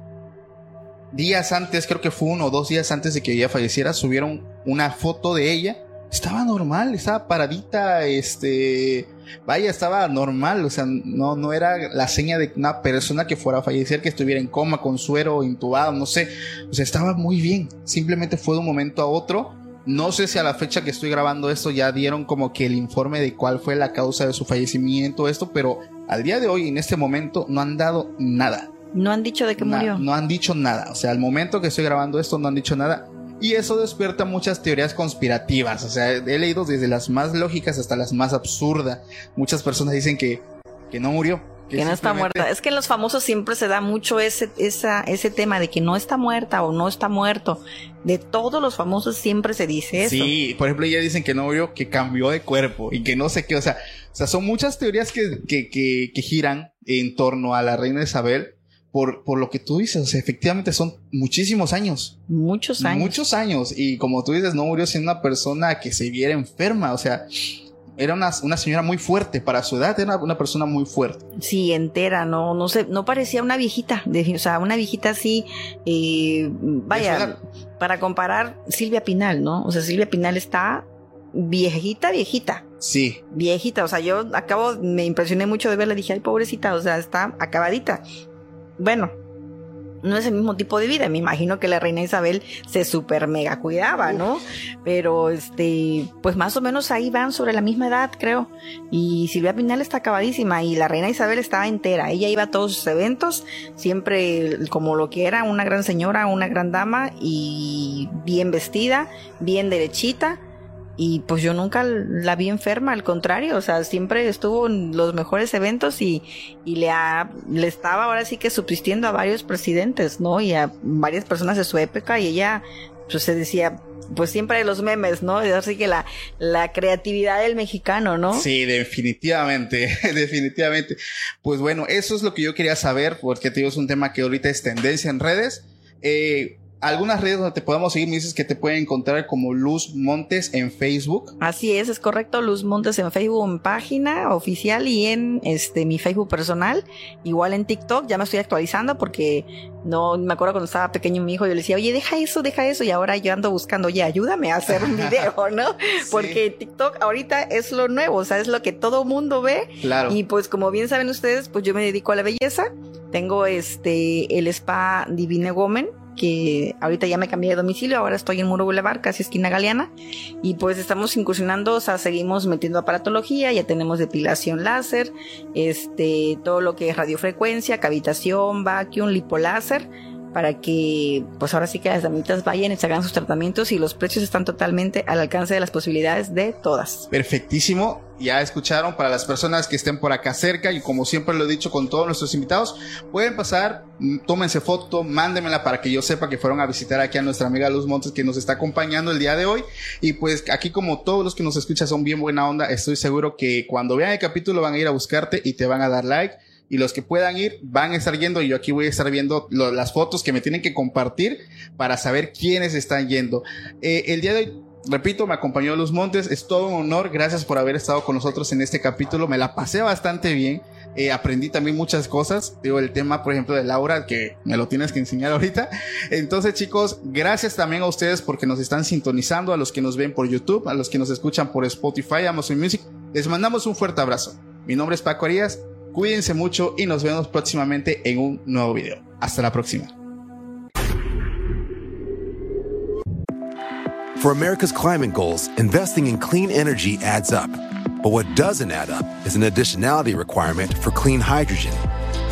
Speaker 1: días antes, creo que fue uno o dos días antes de que ella falleciera, subieron una foto de ella estaba normal, estaba paradita, este, vaya, estaba normal, o sea, no, no era la seña de una persona que fuera a fallecer, que estuviera en coma, con suero, intubado, no sé, o sea, estaba muy bien, simplemente fue de un momento a otro. No sé si a la fecha que estoy grabando esto ya dieron como que el informe de cuál fue la causa de su fallecimiento, esto, pero al día de hoy, en este momento, no han dado nada.
Speaker 2: No han dicho de qué murió.
Speaker 1: No han dicho nada. O sea, al momento que estoy grabando esto, no han dicho nada. Y eso despierta muchas teorías conspirativas. O sea, he leído desde las más lógicas hasta las más absurdas. Muchas personas dicen que, que no murió.
Speaker 2: Que, no está muerta. Es que en los famosos siempre se da mucho ese, esa, ese tema de que no está muerta o no está muerto. De todos los famosos siempre se dice eso.
Speaker 1: Sí, por ejemplo, ya dicen que no murió, que cambió de cuerpo y que no sé qué. O sea, o sea son muchas teorías que, que, que, que giran en torno a la reina Isabel por, por lo que tú dices, efectivamente son muchísimos años.
Speaker 2: Muchos años.
Speaker 1: Muchos años. Y como tú dices, no murió siendo una persona que se viera enferma. O sea, era una, una señora muy fuerte. Para su edad era una persona muy fuerte.
Speaker 2: Sí, entera, no, no sé, no parecía una viejita. o sea, una viejita así, eh, vaya, para comparar Silvia Pinal, ¿no? O sea, Silvia Pinal está viejita, viejita.
Speaker 1: Sí.
Speaker 2: Viejita, o sea, yo acabo, me impresioné mucho de verla, dije, ay, pobrecita, o sea, está acabadita bueno, no es el mismo tipo de vida. Me imagino que la reina Isabel se super mega cuidaba, ¿no? Pero este, pues más o menos ahí van sobre la misma edad, creo. Y Silvia Pinal está acabadísima y la reina Isabel estaba entera. Ella iba a todos sus eventos, siempre como lo que era, una gran señora, una gran dama y bien vestida, bien derechita y pues yo nunca la vi enferma, al contrario, o sea, siempre estuvo en los mejores eventos y, y le, ha, le estaba ahora sí que subsistiendo a varios presidentes, ¿no? Y a varias personas de su época y ella pues se decía, pues siempre los memes, ¿no? Así que la, la creatividad del mexicano, ¿no?
Speaker 1: Sí, definitivamente, definitivamente. Pues bueno, eso es lo que yo quería saber, porque te digo, es un tema que ahorita es tendencia en redes. Eh, algunas redes donde te podemos seguir, me dices que te pueden encontrar como Luz Montes en Facebook.
Speaker 2: Así es, es correcto, Luz Montes en Facebook, en página oficial y en este mi Facebook personal, igual en TikTok, ya me estoy actualizando porque no me acuerdo cuando estaba pequeño mi hijo, yo le decía, oye, deja eso, deja eso, y ahora yo ando buscando, oye, ayúdame a hacer un video, ¿no? Porque TikTok ahorita es lo nuevo, o sea, es lo que todo mundo ve.
Speaker 1: Claro.
Speaker 2: Y pues como bien saben ustedes, pues yo me dedico a la belleza, tengo este el spa Divine Woman, que ahorita ya me cambié de domicilio, ahora estoy en Muro Boulevard, casi esquina Galeana, y pues estamos incursionando, o sea, seguimos metiendo aparatología, ya tenemos depilación láser, este, todo lo que es radiofrecuencia, cavitación, vacuum, lipoláser, para que pues ahora sí que las damitas vayan y se hagan sus tratamientos y los precios están totalmente al alcance de las posibilidades de todas.
Speaker 1: Perfectísimo. Ya escucharon para las personas que estén por acá cerca y como siempre lo he dicho con todos nuestros invitados, pueden pasar, mm, tómense foto, mándenmela para que yo sepa que fueron a visitar aquí a nuestra amiga Luz Montes que nos está acompañando el día de hoy. Y pues aquí como todos los que nos escuchan son bien buena onda, estoy seguro que cuando vean el capítulo van a ir a buscarte y te van a dar like y los que puedan ir van a estar yendo y yo aquí voy a estar viendo las fotos que me tienen que compartir para saber quiénes están yendo. Eh, el día de hoy repito, me acompañó Luz Montes. Es todo un honor. Gracias por haber estado con nosotros en este capítulo. Me la pasé bastante bien. Eh, aprendí también muchas cosas. Digo, el tema, por ejemplo, de Laura, que me lo tienes que enseñar ahorita. Entonces, chicos, gracias también a ustedes porque nos están sintonizando, a los que nos ven por YouTube, a los que nos escuchan por Spotify, Amazon Music. Les mandamos un fuerte abrazo. Mi nombre es Paco Arias. Cuídense mucho y nos vemos próximamente en un nuevo video. Hasta la próxima.
Speaker 3: For America's climate goals, investing in clean energy adds up. But what doesn't add up is an additionality requirement for clean hydrogen.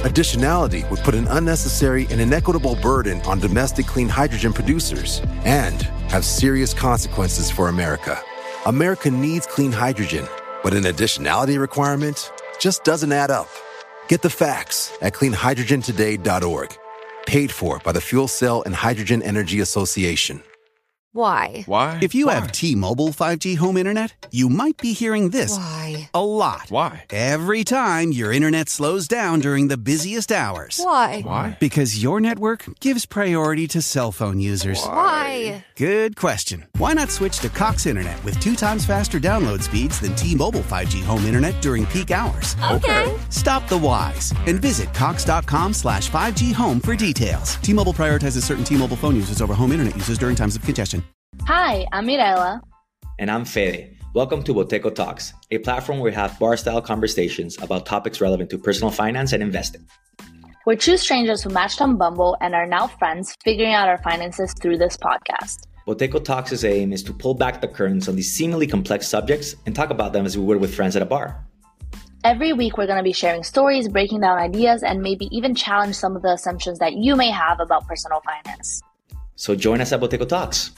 Speaker 3: Additionality would put an unnecessary and inequitable burden on domestic clean hydrogen producers and have serious consequences for America. America needs clean hydrogen, but an additionality requirement just doesn't add up. Get the facts at cleanhydrogentoday.org. Paid for by the Fuel Cell and Hydrogen Energy Association.
Speaker 4: Why?
Speaker 5: Why?
Speaker 6: If you
Speaker 5: Why?
Speaker 6: have T-Mobile 5G home internet, you might be hearing this
Speaker 4: Why?
Speaker 6: a lot.
Speaker 5: Why?
Speaker 6: Every time your internet slows down during the busiest hours.
Speaker 4: Why?
Speaker 5: Why?
Speaker 6: Because your network gives priority to cell phone users.
Speaker 4: Why?
Speaker 6: Good question. Why not switch to Cox Internet with two times faster download speeds than T-Mobile 5G home internet during peak hours?
Speaker 4: Okay.
Speaker 6: Stop the whys and visit cox.com slash 5G home for details. T-Mobile prioritizes certain T-Mobile phone users over home internet users during times of congestion.
Speaker 7: Hi, I'm Mirella.
Speaker 8: And I'm Fede. Welcome to Boteco Talks, a platform where we have bar style conversations about topics relevant to personal finance and investing.
Speaker 7: We're two strangers who matched on Bumble and are now friends, figuring out our finances through this podcast.
Speaker 8: Boteco Talks' aim is to pull back the curtains on these seemingly complex subjects and talk about them as we would with friends at a bar.
Speaker 7: Every week, we're going to be sharing stories, breaking down ideas, and maybe even challenge some of the assumptions that you may have about personal finance.
Speaker 8: So join us at Boteco Talks.